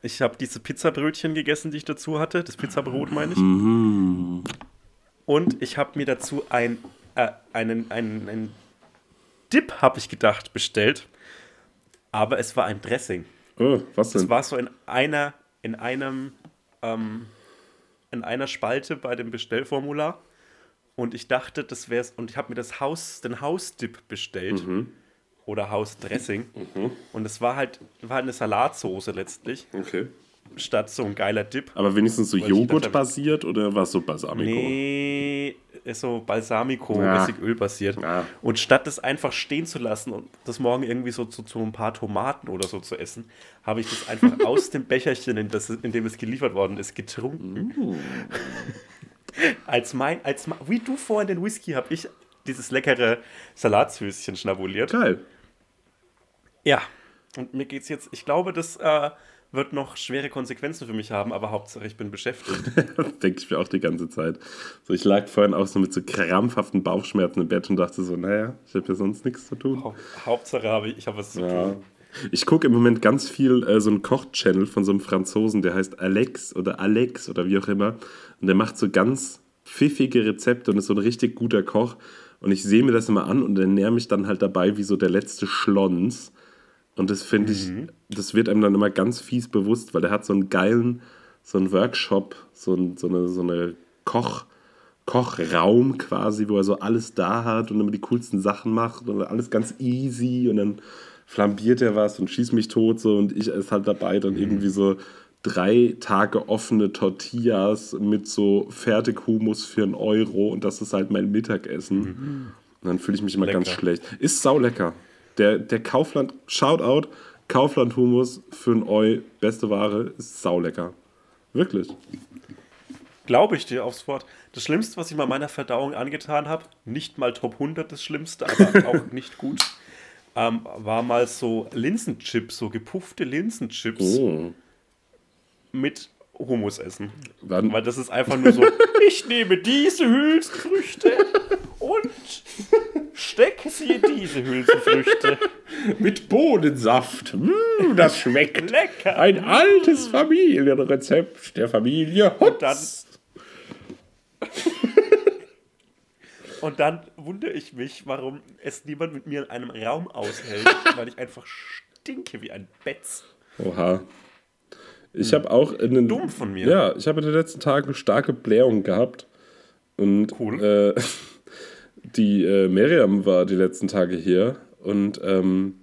Ich habe diese Pizzabrötchen gegessen, die ich dazu hatte. Das Pizzabrot meine ich. Mm. Und ich habe mir dazu ein, äh, einen, einen, einen Dip, habe ich gedacht, bestellt. Aber es war ein Dressing. Oh, was Es denn? war so in einer, in einem, ähm, in einer Spalte bei dem Bestellformular. Und ich dachte, das wäre es. Und ich habe mir das Haus, den Hausdip bestellt. Mhm. Oder Hausdressing. Und es war halt, war halt eine Salatsoße letztlich, Okay. Statt so ein geiler Dip. Aber wenigstens so Weil ich gedacht Joghurt hab- basiert oder war es so Balsamico? Nee, so Balsamico, Ja. mäßig Öl basiert. Ja. Und statt das einfach stehen zu lassen und das morgen irgendwie so zu, zu ein paar Tomaten oder so zu essen, habe ich das einfach aus dem Becherchen, in, das, in dem es geliefert worden ist, getrunken. Uh. als mein, als wie du vorhin den Whisky, habe ich dieses leckere Salatsöschen schnabuliert. Geil. Ja, und mir geht's jetzt, ich glaube, das äh, wird noch schwere Konsequenzen für mich haben, aber Hauptsache ich bin beschäftigt. Das denke ich mir auch die ganze Zeit. So, ich lag vorhin auch so mit so krampfhaften Bauchschmerzen im Bett und dachte so, naja, ich habe ja sonst nichts zu tun. Hau- Hauptsache habe ich, ich habe was zu Ja. tun. Ich gucke im Moment ganz viel äh, so einen Koch-Channel von so einem Franzosen, der heißt Alex oder Alex oder wie auch immer. Und der macht so ganz pfiffige Rezepte und ist so ein richtig guter Koch. Und ich sehe mir das immer an und ernähre mich dann halt dabei wie so der letzte Schlons. Und das finde ich, das wird einem dann immer ganz fies bewusst, weil der hat so einen geilen, so einen Workshop, so, ein, so eine, so eine Koch, Kochraum quasi, wo er so alles da hat und immer die coolsten Sachen macht und alles ganz easy und dann flambiert er was und schießt mich tot so und ich esse halt dabei dann irgendwie so drei Tage offene Tortillas mit so Fertighumus für einen Euro und das ist halt mein Mittagessen. Und dann fühle ich mich immer ganz Lecker. schlecht. Ist sau lecker. Der, der Kaufland, Shoutout, Kaufland Humus für ein Eu, beste Ware, ist sau lecker. Wirklich. Glaube ich dir aufs Wort. Das Schlimmste, was ich mal meiner Verdauung angetan habe, nicht mal Top 100 das Schlimmste, aber auch nicht gut, ähm, war mal so Linsenchips, so gepuffte Linsenchips Oh. mit Hummus essen. Wann- Weil das ist einfach nur so, ich nehme diese Hülsenfrüchte und stecke sie in diese Hülsenfrüchte. mit Bohnensaft. Mm, das schmeckt. Lecker. Ein altes Familienrezept der Familie Hutz. Und dann wundere ich mich, warum es niemand mit mir in einem Raum aushält, weil ich einfach stinke wie ein Betz. Oha. Ich habe auch in den. Dumm von mir. Ja, ich habe in den letzten Tagen starke Blähung gehabt. Und Cool. äh, die äh, Miriam war die letzten Tage hier und ähm,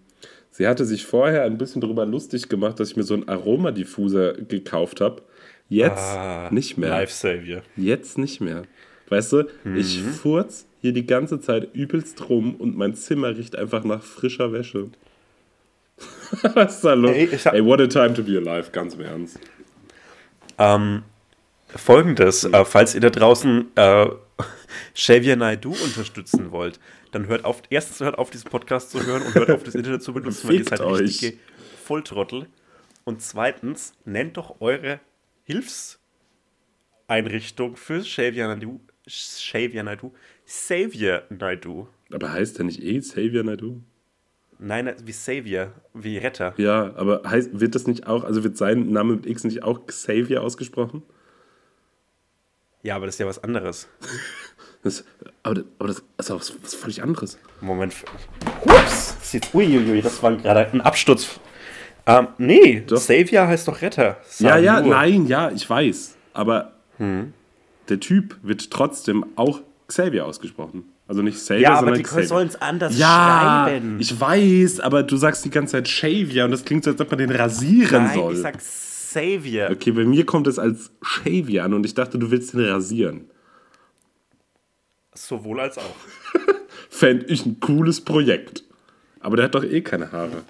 sie hatte sich vorher ein bisschen darüber lustig gemacht, dass ich mir so einen Aromadiffuser gekauft habe. Jetzt Ah, nicht mehr. Life Savior. Jetzt nicht mehr. Weißt du, ich Mhm. furz hier die ganze Zeit übelst rum und mein Zimmer riecht einfach nach frischer Wäsche. Was ist da los? Ey, ich Ey, what a time to be alive, ganz im Ernst. Ähm, Folgendes, äh, falls ihr da draußen äh, Xavier Naidoo unterstützen wollt, dann hört auf, erstens hört auf, diesen Podcast zu hören und hört auf, das Internet zu benutzen, weil ihr seid euch. richtige Volltrottel. Und zweitens, nennt doch eure Hilfseinrichtung für Xavier Naidoo, Xavier Naidoo, Xavier Naidoo. Aber heißt der nicht eh Xavier Naidoo? Nein, wie Savior, wie Retter. Ja, aber heißt, wird das nicht auch, also wird sein Name mit X nicht auch Xavier ausgesprochen? Ja, aber das ist ja was anderes. Das, aber, das- aber das ist auch was, was völlig anderes. Moment. Ups, das, jetzt, uiuiui, das war gerade ein Absturz. Ähm, nee, Doch. Savior heißt doch Retter. Ja, ja, Savior. nein, ja, ich weiß. Aber Hm. der Typ wird trotzdem auch Xavier ausgesprochen. Also nicht Xavier, Ja, aber sondern die sollen es anders Ja, schreiben. ich weiß, aber du sagst die ganze Zeit Xavier und das klingt so, als ob man den rasieren Nein, soll. ich sag Savior. okay, bei mir kommt es als Xavier an und ich dachte, du willst den rasieren. Sowohl als auch. Fände ich ein cooles Projekt. Aber der hat doch eh keine Haare.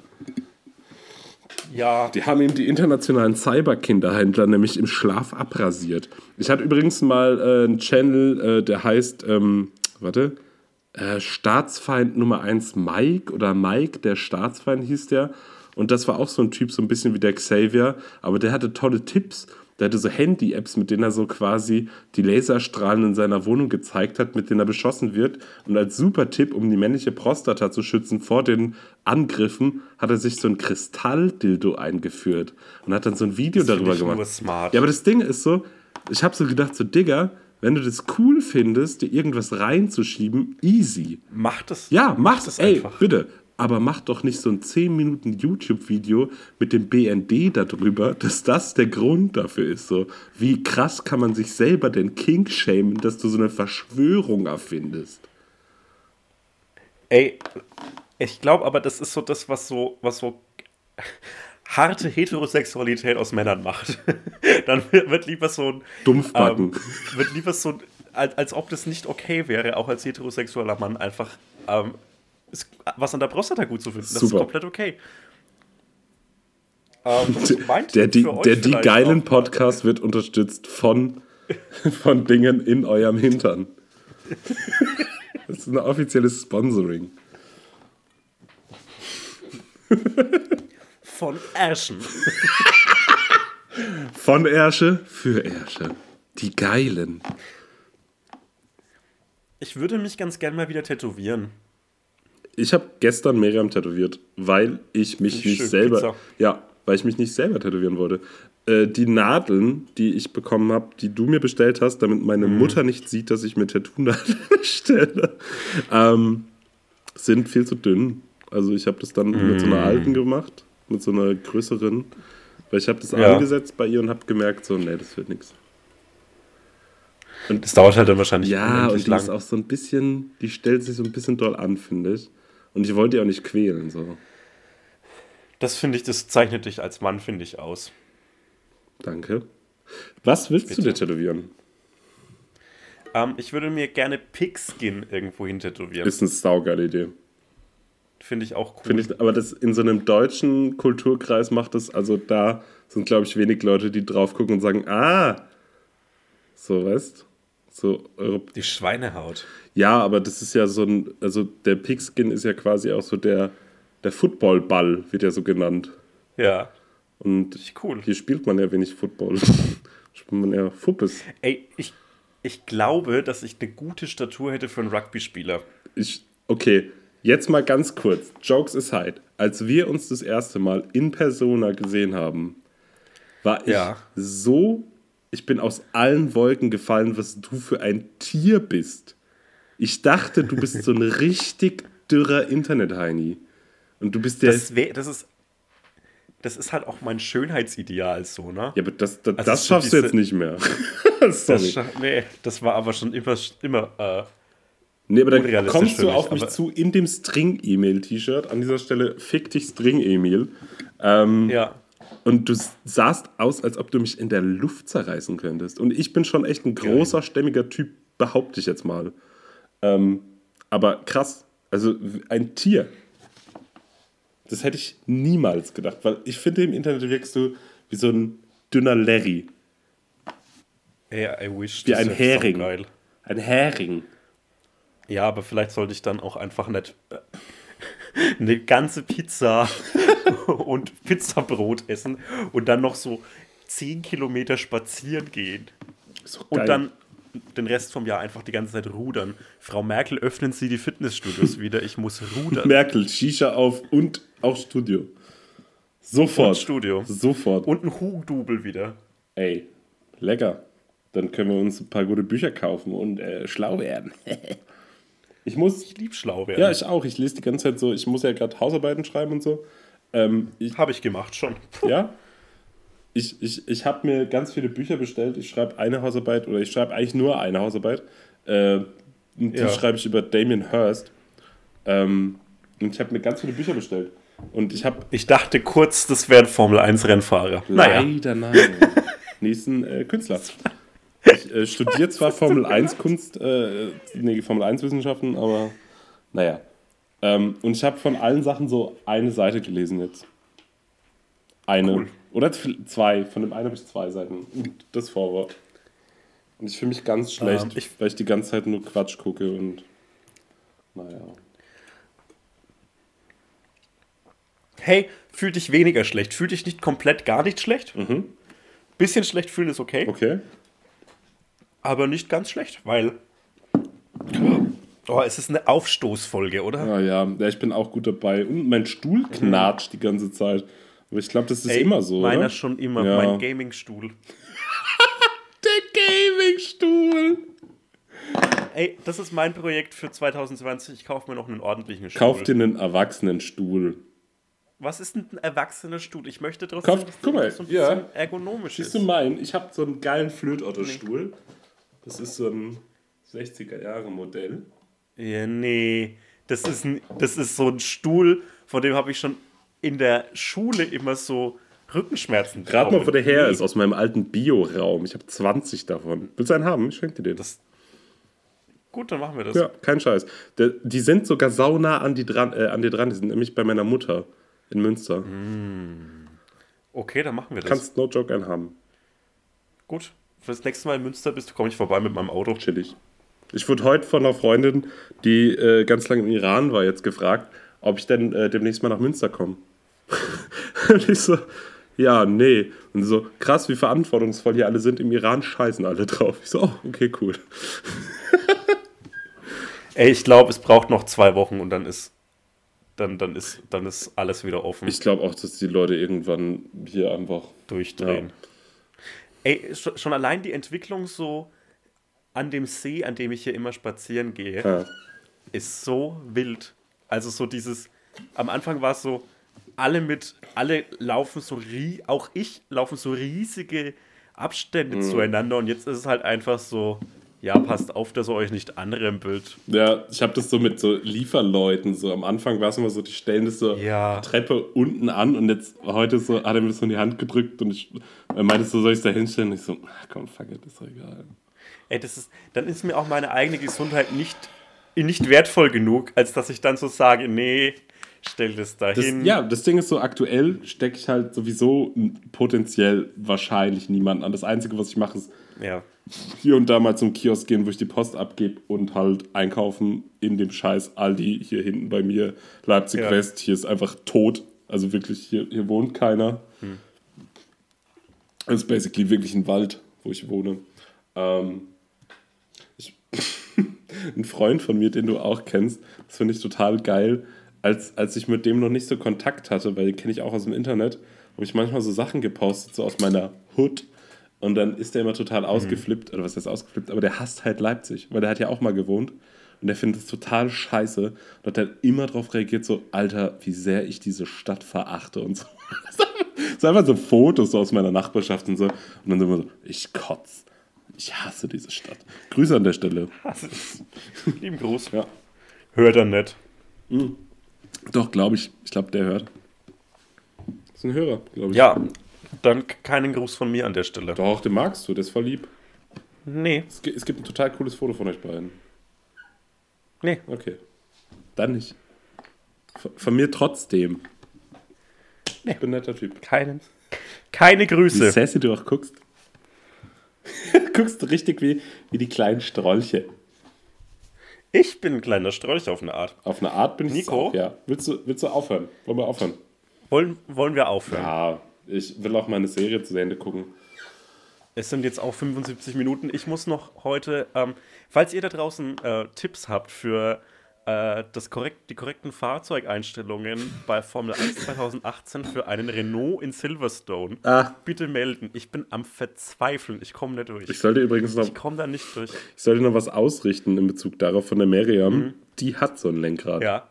Ja, Die haben ihm die internationalen Cyberkinderhändler nämlich im Schlaf abrasiert. Ich hatte übrigens mal äh, einen Channel, äh, der heißt, ähm, warte, äh, Staatsfeind Nummer 1 Mike oder Mike, der Staatsfeind hieß der. Und das war auch so ein Typ, so ein bisschen wie der Xavier, aber der hatte tolle Tipps. Der hatte so Handy-Apps, mit denen er so quasi die Laserstrahlen in seiner Wohnung gezeigt hat, mit denen er beschossen wird. Und als super Tipp, um die männliche Prostata zu schützen vor den Angriffen, hat er sich so ein Kristalldildo eingeführt und hat dann so ein Video Das darüber ich gemacht. nur smart. Ja, aber das Ding ist so, ich habe so gedacht, so Digga, wenn du das cool findest, dir irgendwas reinzuschieben, easy. macht es. Ja, mach es das, ey, einfach. bitte. Aber mach doch nicht so ein 10 Minuten YouTube-Video mit dem BND darüber, dass das der Grund dafür ist. So, wie krass kann man sich selber den Kink schämen, dass du so eine Verschwörung erfindest? Ey, ich glaube aber, das ist so das, was so, was so harte Heterosexualität aus Männern macht. Dann wird wird lieber so ein. Dumpfbacken. Ähm, wird lieber so ein. Als, als ob das nicht okay wäre, auch als heterosexueller Mann einfach ähm, ist, was an der Prostata gut zu finden. Das Super. ist komplett okay. Ähm, Der, die, der die geilen auch. Podcast wird unterstützt von, von Dingen in eurem Hintern. Das ist ein offizielles Sponsoring. Von Ashen. Von Ersche für Ersche. Die Geilen. Ich würde mich ganz gern mal wieder tätowieren. Ich habe gestern Miriam tätowiert, weil ich mich ich nicht schön, selber. Pizza. Ja, weil ich mich nicht selber tätowieren wollte. Äh, die Nadeln, die ich bekommen habe, die du mir bestellt hast, damit meine Mhm. Mutter nicht sieht, dass ich mir Tattoo-Nadeln bestelle, ähm, sind viel zu dünn. Also ich habe das dann mit so einer Mhm. alten gemacht, mit so einer größeren. Weil ich habe das Ja. angesetzt bei ihr und habe gemerkt, so, nee, das wird nichts. Das dauert halt dann wahrscheinlich Ja, und die lang. ist auch so ein bisschen, die stellt sich so ein bisschen doll an, finde ich. Und ich wollte die auch nicht quälen, so. Das finde ich, das zeichnet dich als Mann, finde ich, aus. Danke. Was willst du Bitte. dir tätowieren? Ähm, ich würde mir gerne Pigskin irgendwo hin tätowieren. Ist eine saugeile Idee. Finde ich auch cool. Finde ich, aber das in so einem deutschen Kulturkreis macht das, also da sind, glaube ich, wenig Leute, die drauf gucken und sagen, ah, so, weißt So, Die Schweinehaut. ja, aber das ist ja so ein, also der Pigskin ist ja quasi auch so der, der Footballball, wird ja so genannt. Ja. Und cool. hier spielt man ja wenig Football. spielt man ja Fuppes. Ey, ich, ich glaube, dass ich eine gute Statur hätte für einen Rugby-Spieler. Ich, okay, Jetzt mal ganz kurz, Jokes aside. Als wir uns das erste Mal in Persona gesehen haben, war ich Ja. so, ich bin aus allen Wolken gefallen, was du für ein Tier bist. Ich dachte, du bist so ein richtig dürrer Internet-Heini. Und du bist der. Das, wär, das, ist, das ist halt auch mein Schönheitsideal so, ne? ja, aber das, das, Also das schaffst du jetzt nicht mehr. Das, Sorry. scha- nee, das war aber schon immer, immer äh, Nee, aber dann kommst du mich, auf mich aber- zu in dem String-Emil-T-Shirt. An dieser Stelle, fick dich String-Emil. Ähm, ja. Und du sahst aus, als ob du mich in der Luft zerreißen könntest. Und ich bin schon echt ein großer, stämmiger Typ, behaupte ich jetzt mal. Ähm, aber krass. Also ein Tier. Das hätte ich niemals gedacht, weil ich finde, im Internet wirkst du wie so ein dünner Larry. Ey, I wish. Wie ein Hering. saugeil. Ein Hering. Ja, aber vielleicht sollte ich dann auch einfach nicht äh, eine ganze Pizza und Pizzabrot essen und dann noch so 10 Kilometer spazieren gehen. Doch Und dann den Rest vom Jahr einfach die ganze Zeit rudern. Frau Merkel, öffnen Sie die Fitnessstudios wieder. Ich muss rudern. Merkel, Shisha auf und auch Studio. Sofort. Und Studio. Sofort. Und ein Hugdubel wieder. Ey, lecker. Dann können wir uns ein paar gute Bücher kaufen und äh, schlau werden. ich muss. Ich lieb schlau werden. Ja, ich auch. Ich lese die ganze Zeit so. Ich muss ja gerade Hausarbeiten schreiben und so. Ähm, ich, Habe ich gemacht schon. ja. Ich, ich, ich habe mir ganz viele Bücher bestellt. Ich schreibe eine Hausarbeit oder ich schreibe eigentlich nur eine Hausarbeit. Äh, die Ja. schreibe ich über Damien Hirst. Ähm, und ich habe mir ganz viele Bücher bestellt. Und ich habe Ich dachte kurz, das wäre ein Formel-1-Rennfahrer. Naja. Leider nein. Nächsten äh, Künstler. Ich äh, studiere zwar Formel 1 Kunst, äh, nee, Formel 1 Wissenschaften, aber naja. Ähm, und ich habe von allen Sachen so eine Seite gelesen jetzt. Eine. Cool. Oder zwei. Von dem einen habe ich zwei Seiten. Und das Vorwort. Und ich fühle mich ganz schlecht, Ähm, ich- weil ich die ganze Zeit nur Quatsch gucke und naja. Hey, fühl dich weniger schlecht. Fühl dich nicht komplett gar nicht schlecht. Bisschen schlecht fühlen ist okay, Mhm. Okay. aber nicht ganz schlecht, weil. Oh, es ist eine Aufstoßfolge, oder? Ah ja, ja, ich bin auch gut dabei. Und mein Stuhl knatscht die ganze Zeit. Aber ich glaube, das ist Ey, immer so. Meiner oder? schon immer, Ja. mein Gaming-Stuhl. Der Gaming-Stuhl. Ey, das ist mein Projekt für 2020. Ich kaufe mir noch einen ordentlichen Stuhl. Kauf dir einen Erwachsenenstuhl. Was ist denn ein erwachsener Stuhl? Ich möchte trotzdem, Kauf- dass guck mal, so ein ja. bisschen ergonomisch Siehst ist. du meinen? Ich habe so einen geilen Flötotterstuhl. Das ist so ein 60er-Jahre-Modell. Ja, nee. Das ist, ein, das ist so ein Stuhl, von dem habe ich schon in der Schule immer so Rückenschmerzen Rat mal, wo der her Nee. ist, aus meinem alten Bio-Raum. Ich habe 20 davon. Willst du einen haben? Ich schenke dir den. Das, gut, dann machen wir das. ja, kein Scheiß. Der, die sind sogar saunah an, die dran, äh, an dir dran. Die sind nämlich bei meiner Mutter in Münster. Okay, dann machen wir das. Kannst no joke einen haben. Gut. Für das nächste Mal in Münster bist, komme ich vorbei mit meinem Auto. chillig. Ich wurde heute von einer Freundin, die äh, ganz lange im Iran war, jetzt gefragt, ob ich denn äh, demnächst mal nach Münster komme. und ich so, ja, nee. Und so, krass, wie verantwortungsvoll hier alle sind. Im Iran scheißen alle drauf. Ich so, oh, okay, cool. Ey, ich glaube, es braucht noch zwei Wochen und dann ist, dann, dann ist, dann ist alles wieder offen. Ich glaube auch, dass die Leute irgendwann hier einfach. durchdrehen. Ey, sch- schon allein die Entwicklung so an dem See, an dem ich hier immer spazieren gehe, Ja. ist so wild. Also so dieses, am Anfang war es so, alle mit, alle laufen so, auch ich laufen so riesige Abstände zueinander und jetzt ist es halt einfach so, ja, passt auf, dass ihr euch nicht anrempelt. Ja, ich habe das so mit so Lieferleuten. So am Anfang war es immer so, die stellen das so Ja. Treppe unten an und jetzt heute so hat er mir das so in die Hand gedrückt und ich er meinte so, soll ich es da hinstellen? Und ich so, ach komm, fuck it, ist doch egal. Ey, das ist, dann ist mir auch meine eigene Gesundheit nicht, nicht wertvoll genug, als dass ich dann so sage, nee, stell das da Das, hin. ja, das Ding ist so, aktuell stecke ich halt sowieso potenziell wahrscheinlich niemanden an. Das Einzige, was ich mache, ist ja. hier und da mal zum Kiosk gehen, wo ich die Post abgebe und halt einkaufen in dem scheiß Aldi hier hinten bei mir, Leipzig Ja. West. Hier ist einfach tot. Also wirklich, hier, hier wohnt keiner. Das ist basically wirklich ein Wald, wo ich wohne. Ähm, ein Freund von mir, den du auch kennst, das finde ich total geil, als, als ich mit dem noch nicht so Kontakt hatte, weil den kenne ich auch aus dem Internet, habe ich manchmal so Sachen gepostet, so aus meiner Hood. Und dann ist der immer total ausgeflippt, oder was heißt ausgeflippt, aber der hasst halt Leipzig, weil der hat ja auch mal gewohnt. Und der findet es total scheiße und hat dann immer darauf reagiert, so, Alter, wie sehr ich diese Stadt verachte und so. Sind einfach so Fotos so aus meiner Nachbarschaft und so. Und dann sind wir so, ich kotz. Ich hasse diese Stadt. Grüße an der Stelle. Lieben Gruß. Ja. Hört er nicht. Doch, glaube ich. Ich glaube, der hört. Das ist ein Hörer, glaube ich. Ja, dann keinen Gruß von mir an der Stelle. Doch, den magst du, der ist voll lieb. Nee, Es gibt, es gibt ein total cooles Foto von euch beiden. nee. Okay. Dann nicht. Von, von mir trotzdem. Ich bin ein netter Typ. Keinen. Keine Wie Grüße. sassy du auch guckst. guckst du richtig wie, wie die kleinen Strolche. Ich bin ein kleiner Strolch auf eine Art. Auf eine Art bin ich Nico? auch, ja. Willst du, willst du aufhören? Wollen wir aufhören? Wollen, wollen wir aufhören? Ja, ich will auch meine Serie zu Ende gucken. Es sind jetzt auch 75 Minuten. Ich muss noch heute, ähm, falls ihr da draußen äh, Tipps habt für das korrekt, die korrekten Fahrzeugeinstellungen bei Formel 1 2018 für einen Renault in Silverstone, Ah. bitte melden. Ich bin am Verzweifeln. Ich komme nicht durch. Ich sollte übrigens noch, Ich komme da nicht durch. ich sollte noch was ausrichten in Bezug darauf von der Miriam. Die hat so ein Lenkrad. Mhm. Ja.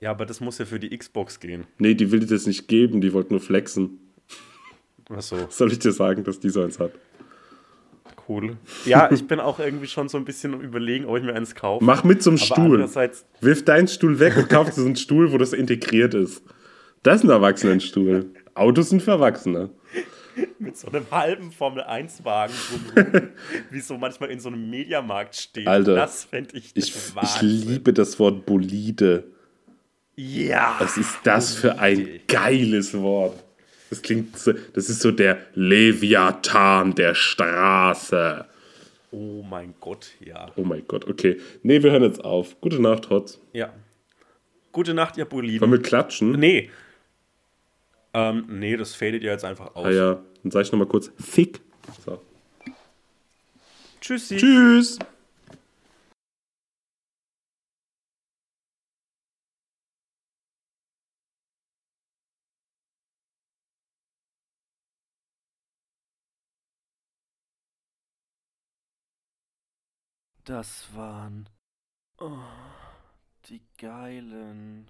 Ja, aber das muss ja für die Xbox gehen. Nee, die will dir das nicht geben, die wollte nur flexen. Achso, Soll ich dir sagen, dass die so eins hat? Cool. Ja, ich bin auch irgendwie schon so ein bisschen überlegen, ob ich mir eins kaufe. Mach mit zum aber Stuhl. Wirf deinen Stuhl weg und kauf dir so einen Stuhl, wo das integriert ist. Das ist ein Erwachsenenstuhl. Autos sind für Erwachsene. mit so einem halben Formel-1-Wagen drumherum, wie so manchmal in so einem Mediamarkt steht. Alter, das fände ich, Ich, ich liebe das Wort Bolide. Ja. Was ist das für ein geiles Wort? Das klingt so, das ist so der Leviathan der Straße. Oh mein Gott, ja. Oh mein Gott, okay. Nee, wir hören jetzt auf. Gute Nacht, Hotz. Ja. Gute Nacht, ihr Boliden. Wollen wir klatschen? Nee. Ähm, nee, das fadet ihr jetzt einfach aus. Ah ja, dann sag ich nochmal kurz Fick. So. Tschüssi. Tschüss. das waren oh, die geilen.